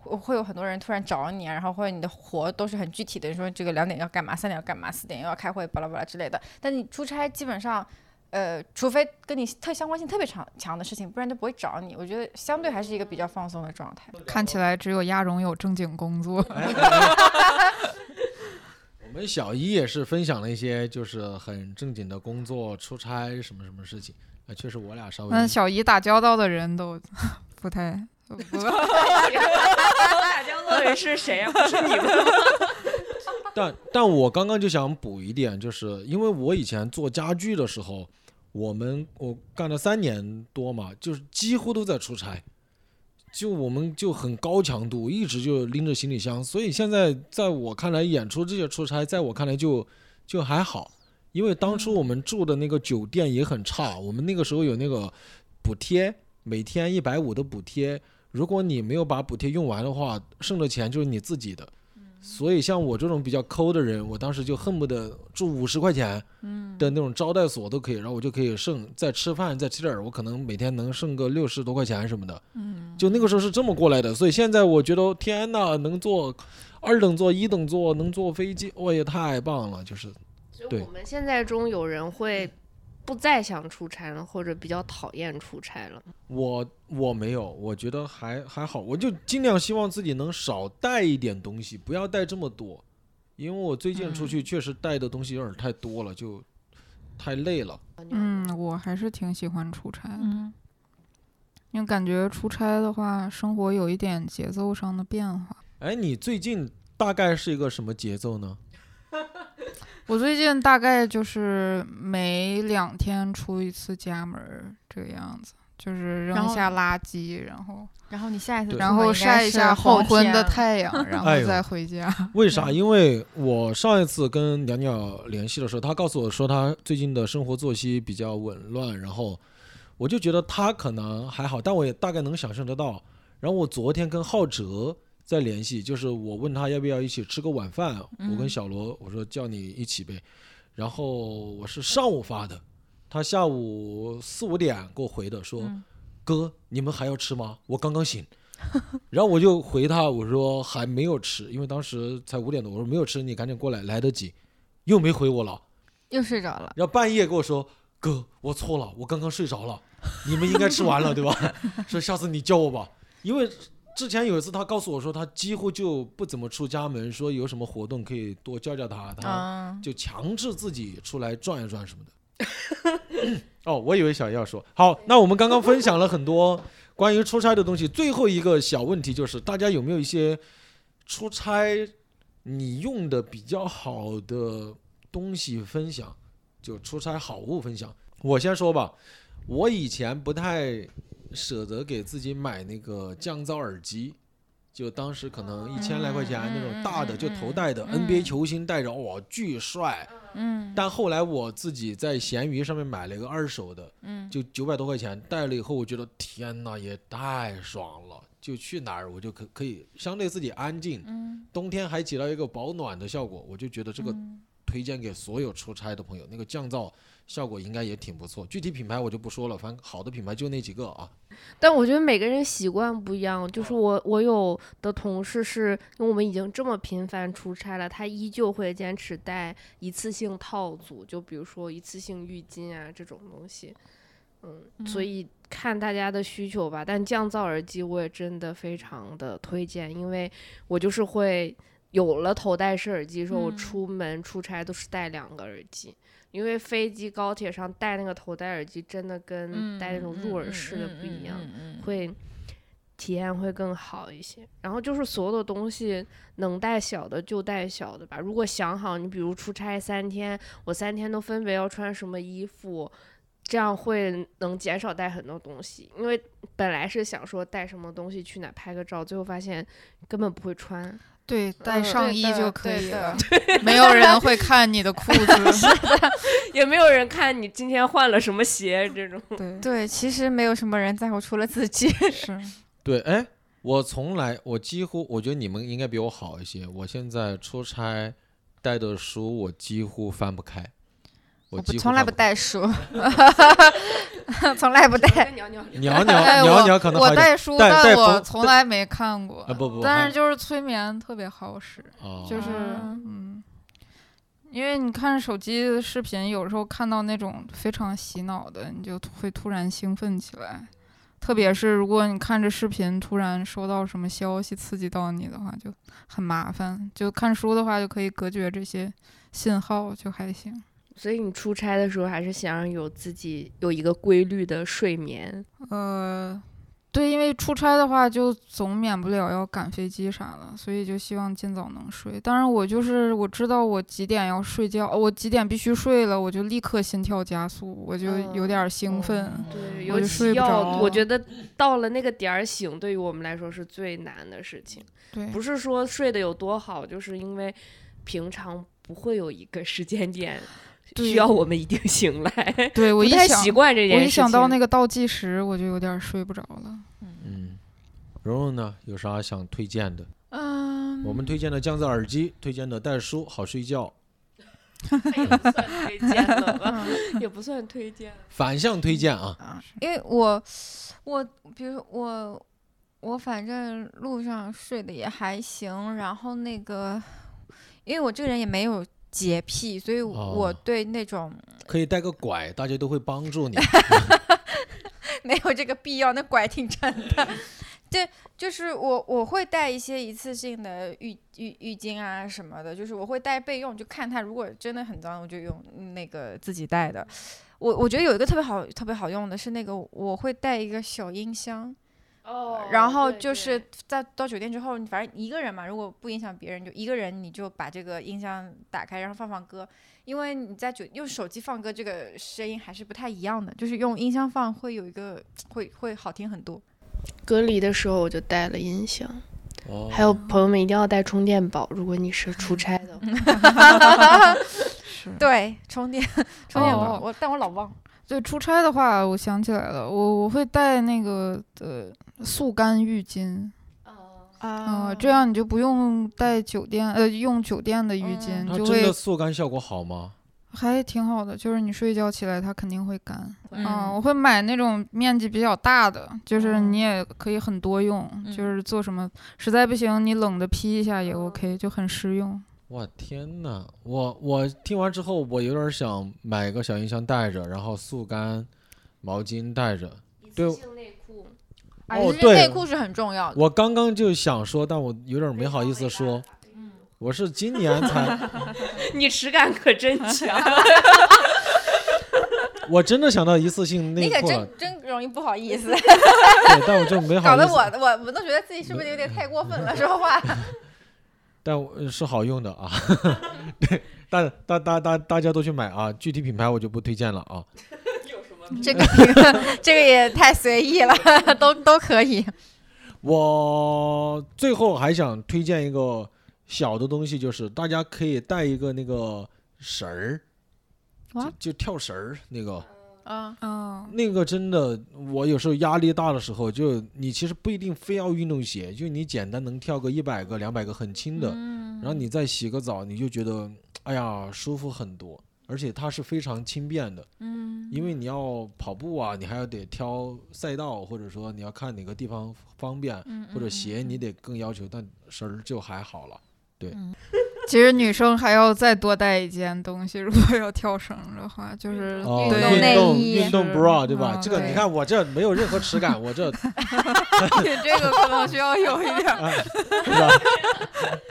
会会有很多人突然找你啊，然后或者你的活都是很具体的，你说这个两点要干嘛，三点要干嘛，四点又要开会，巴拉巴拉之类的。但你出差基本上，呃，除非跟你特相关性特别强强的事情，不然都不会找你。我觉得相对还是一个比较放松的状态。看起来只有鸭绒有正经工作。我们小一也是分享了一些就是很正经的工作、出差什么什么事情。啊，确实我俩稍微嗯，小姨打交道的人都 不太不打交道的人是谁啊？不是你们吗？但但我刚刚就想补一点，就是因为我以前做家具的时候，我们我干了三年多嘛，就是几乎都在出差，就我们就很高强度，一直就拎着行李箱，所以现在在我看来，演出这些出差，在我看来就就还好，因为当初我们住的那个酒店也很差，我们那个时候有那个补贴，每天一百五的补贴，如果你没有把补贴用完的话，剩的钱就是你自己的。所以像我这种比较抠的人，我当时就恨不得住五十块钱嗯的那种招待所都可以，然后我就可以剩再吃饭再吃点儿，我可能每天能剩个六十多块钱什么的。嗯，就那个时候是这么过来的，所以现在我觉得天呐，能坐二等座、一等座，能坐飞机，我也太棒了，就是对我们现在中有人会不再想出差了，或者比较讨厌出差了。我我没有，我觉得还还好，我就尽量希望自己能少带一点东西，不要带这么多，因为我最近出去确实带的东西有点太多了，就太累了。嗯，我还是挺喜欢出差的，嗯因为感觉出差的话，生活有一点节奏上的变化。哎，你最近大概是一个什么节奏呢？我最近大概就是每两天出一次家门儿这个样子，就是扔下垃圾，然后然后你下一次然后晒一下黄昏的太阳，然后再回家。为啥？因为我上一次跟鸟鸟联系的时候，他告诉我说他最近的生活作息比较紊乱，然后我就觉得他可能还好，但我也大概能想象得到。然后我昨天跟浩哲在联系，就是我问他要不要一起吃个晚饭，我跟小罗我说叫你一起呗，然后我是上午发的，他下午四五点给我回的说。嗯哥，你们还要吃吗？我刚刚醒。然后我就回他，我说还没有吃，因为当时才五点多，我说没有吃，你赶紧过来，来得及。又没回我了，又睡着了。然后半夜跟我说，哥，我错了，我刚刚睡着了，你们应该吃完了对吧？说下次你叫我吧，因为之前有一次他告诉我说他几乎就不怎么出家门，说有什么活动可以多教教他，他嗯，就强制自己出来转一转什么的。哦，我以为小要说好，那我们刚刚分享了很多关于出差的东西，最后一个小问题就是，大家有没有一些出差你用的比较好的东西分享？就出差好物分享。我先说吧，我以前不太舍得给自己买那个降噪耳机。就当时可能一千来块钱那种大的，就头戴的嗯 NBA 球星戴着，哇，巨帅。嗯但后来我自己在闲鱼上面买了一个二手的，嗯就九百多块钱，戴了以后，我觉得天呐，也太爽了！就去哪儿我就可可以相对自己安静，嗯冬天还起到一个保暖的效果，我就觉得这个嗯推荐给所有出差的朋友，那个降噪效果应该也挺不错。具体品牌我就不说了，反正好的品牌就那几个啊。但我觉得每个人习惯不一样，就是我我有的同事是因为我们已经这么频繁出差了，他依旧会坚持带一次性套组，就比如说一次性浴巾啊这种东西，嗯，所以看大家的需求吧。但降噪耳机我也真的非常的推荐，因为我就是会有了头戴式耳机之后，我嗯出门出差都是带两个耳机。因为飞机、高铁上戴那个头戴耳机，真的跟戴那种入耳式的不一样。嗯会体验会更好一些。然后就是所有的东西能带小的就带小的吧。如果想好，你比如出差三天，我三天都分别要穿什么衣服，这样会能减少带很多东西。因为本来是想说带什么东西去哪拍个照，最后发现根本不会穿。对，带嗯上衣就可以对的了，没有人会看你的裤子。也没有人看你今天换了什么鞋，这种。对，对，其实没有什么人在乎，除了自己。是，对，哎，我从来，我几乎，我觉得你们应该比我好一些。我现在出差带的书，我几乎翻不开。我我不从来不带书，从来不带。鸟鸟鸟鸟哎，鸟我我带书，但我从来没看过啊，。不不，但是就是催眠特别好使，哦就是啊嗯，因为你看手机的视频，有时候看到那种非常洗脑的，你就会突然兴奋起来。特别是如果你看着视频，突然收到什么消息刺激到你的话，就很麻烦。就看书的话，就可以隔绝这些信号，就还行。所以你出差的时候还是想有自己有一个规律的睡眠。呃，对，因为出差的话，就总免不了要赶飞机啥的，所以就希望尽早能睡。当然，我就是我知道我几点要睡觉，我几点必须睡了，我就立刻心跳加速，我就有点兴奋。对，尤其要，我觉得到了那个点儿醒，对于我们来说是最难的事情。对，不是说睡得有多好，就是因为平常不会有一个时间点对需要我们一定醒来，对我一想习惯这件事情。我一想到那个倒计时，我就有点儿睡不着了。嗯，蓉蓉呢，有啥想推荐的？嗯，我们推荐的降噪耳机，推荐的带书好睡觉，也不算推荐了吧，也不算推荐。反向推荐啊。啊，因为我我比如我我反正路上睡得也还行，然后那个因为我这个人也没有洁癖，所以我哦对那种可以带个拐，大家都会帮助你。没有这个必要，那拐挺沉的。对，就是我我会带一些一次性的浴浴浴巾啊什么的，就是我会带备用，就看它如果真的很脏，我就用那个自己带的。我我觉得有一个特别好特别好用的是那个，我会带一个小音箱，哦然后就是在到酒店之后，你反正一个人嘛，如果不影响别人，就一个人你就把这个音箱打开，然后放放歌，因为你在酒用手机放歌，这个声音还是不太一样的，就是用音箱放会有一个会会好听很多。隔离的时候我就带了音箱，哦，还有朋友们一定要带充电宝，如果你是出差的 对，充电充电宝，哦我但我老忘。对出差的话，我想起来了，我我会带那个呃速干浴巾，啊啊、这样你就不用带酒店呃用酒店的浴巾，就它真的速干效果好吗？还挺好的，就是你睡觉起来它肯定会干。嗯啊，我会买那种面积比较大的，就是嗯你也可以很多用，嗯就是做什么实在不行你冷的披一下也 OK，就很实用。我天呐，我我听完之后，我有点想买个小音箱带着，然后速干毛巾带着。对哦对内裤是很重要的。我刚刚就想说，但我有点没好意思说，我是今年才，你耻感可真强。我真的想到一次性内你可裤真，真容易不好意思，对，但我就没好搞得，我我我都觉得自己是不是有点太过分了，说话。但我呃是好用的啊。对，大大大大大家都去买啊，具体品牌我就不推荐了啊。这个 这个也太随意了，都都可以。我最后还想推荐一个小的东西，就是大家可以带一个那个绳儿，就就跳绳儿那个，嗯。嗯，那个真的，我有时候压力大的时候，就你其实不一定非要运动鞋，就你简单能跳个一百个、两百个很轻的，嗯。然后你再洗个澡，你就觉得哎呀舒服很多，而且它是非常轻便的。嗯因为你要跑步啊，你还要得挑赛道，或者说你要看哪个地方方便，嗯或者鞋你得更要求，但绳儿就还好了。对其实女生还要再多带一件东西，如果要跳绳的话，就是哦，运动对内运动衣运动 bra 对吧？嗯这个你看我这没有任何耻感，我这 这个可能需要有一点。是吧？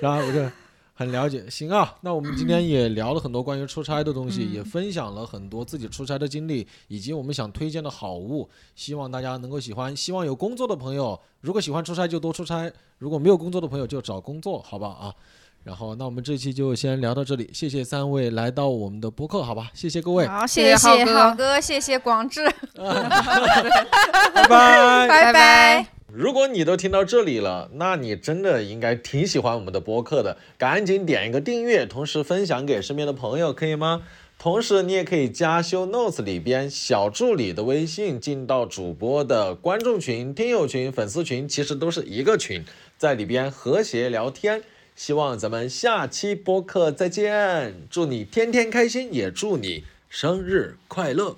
然后我这很了解。行啊，那我们今天 也聊了很多关于出差的东西，嗯也分享了很多自己出差的经历，以及我们想推荐的好物，希望大家能够喜欢。希望有工作的朋友，如果喜欢出差就多出差；如果没有工作的朋友就找工作，好吧啊。然后，那我们这期就先聊到这里，谢谢三位来到我们的播客，好吧？谢谢各位，好，谢谢浩哥，谢谢广志，拜拜。拜拜。如果你都听到这里了，那你真的应该挺喜欢我们的播客的，赶紧点一个订阅，同时分享给身边的朋友，可以吗？同时，你也可以加修 notes 里边小助理的微信，进到主播的观众群、听友群、粉丝群，其实都是一个群，在里边和谐聊天。希望咱们下期播客再见，祝你天天开心，也祝你生日快乐。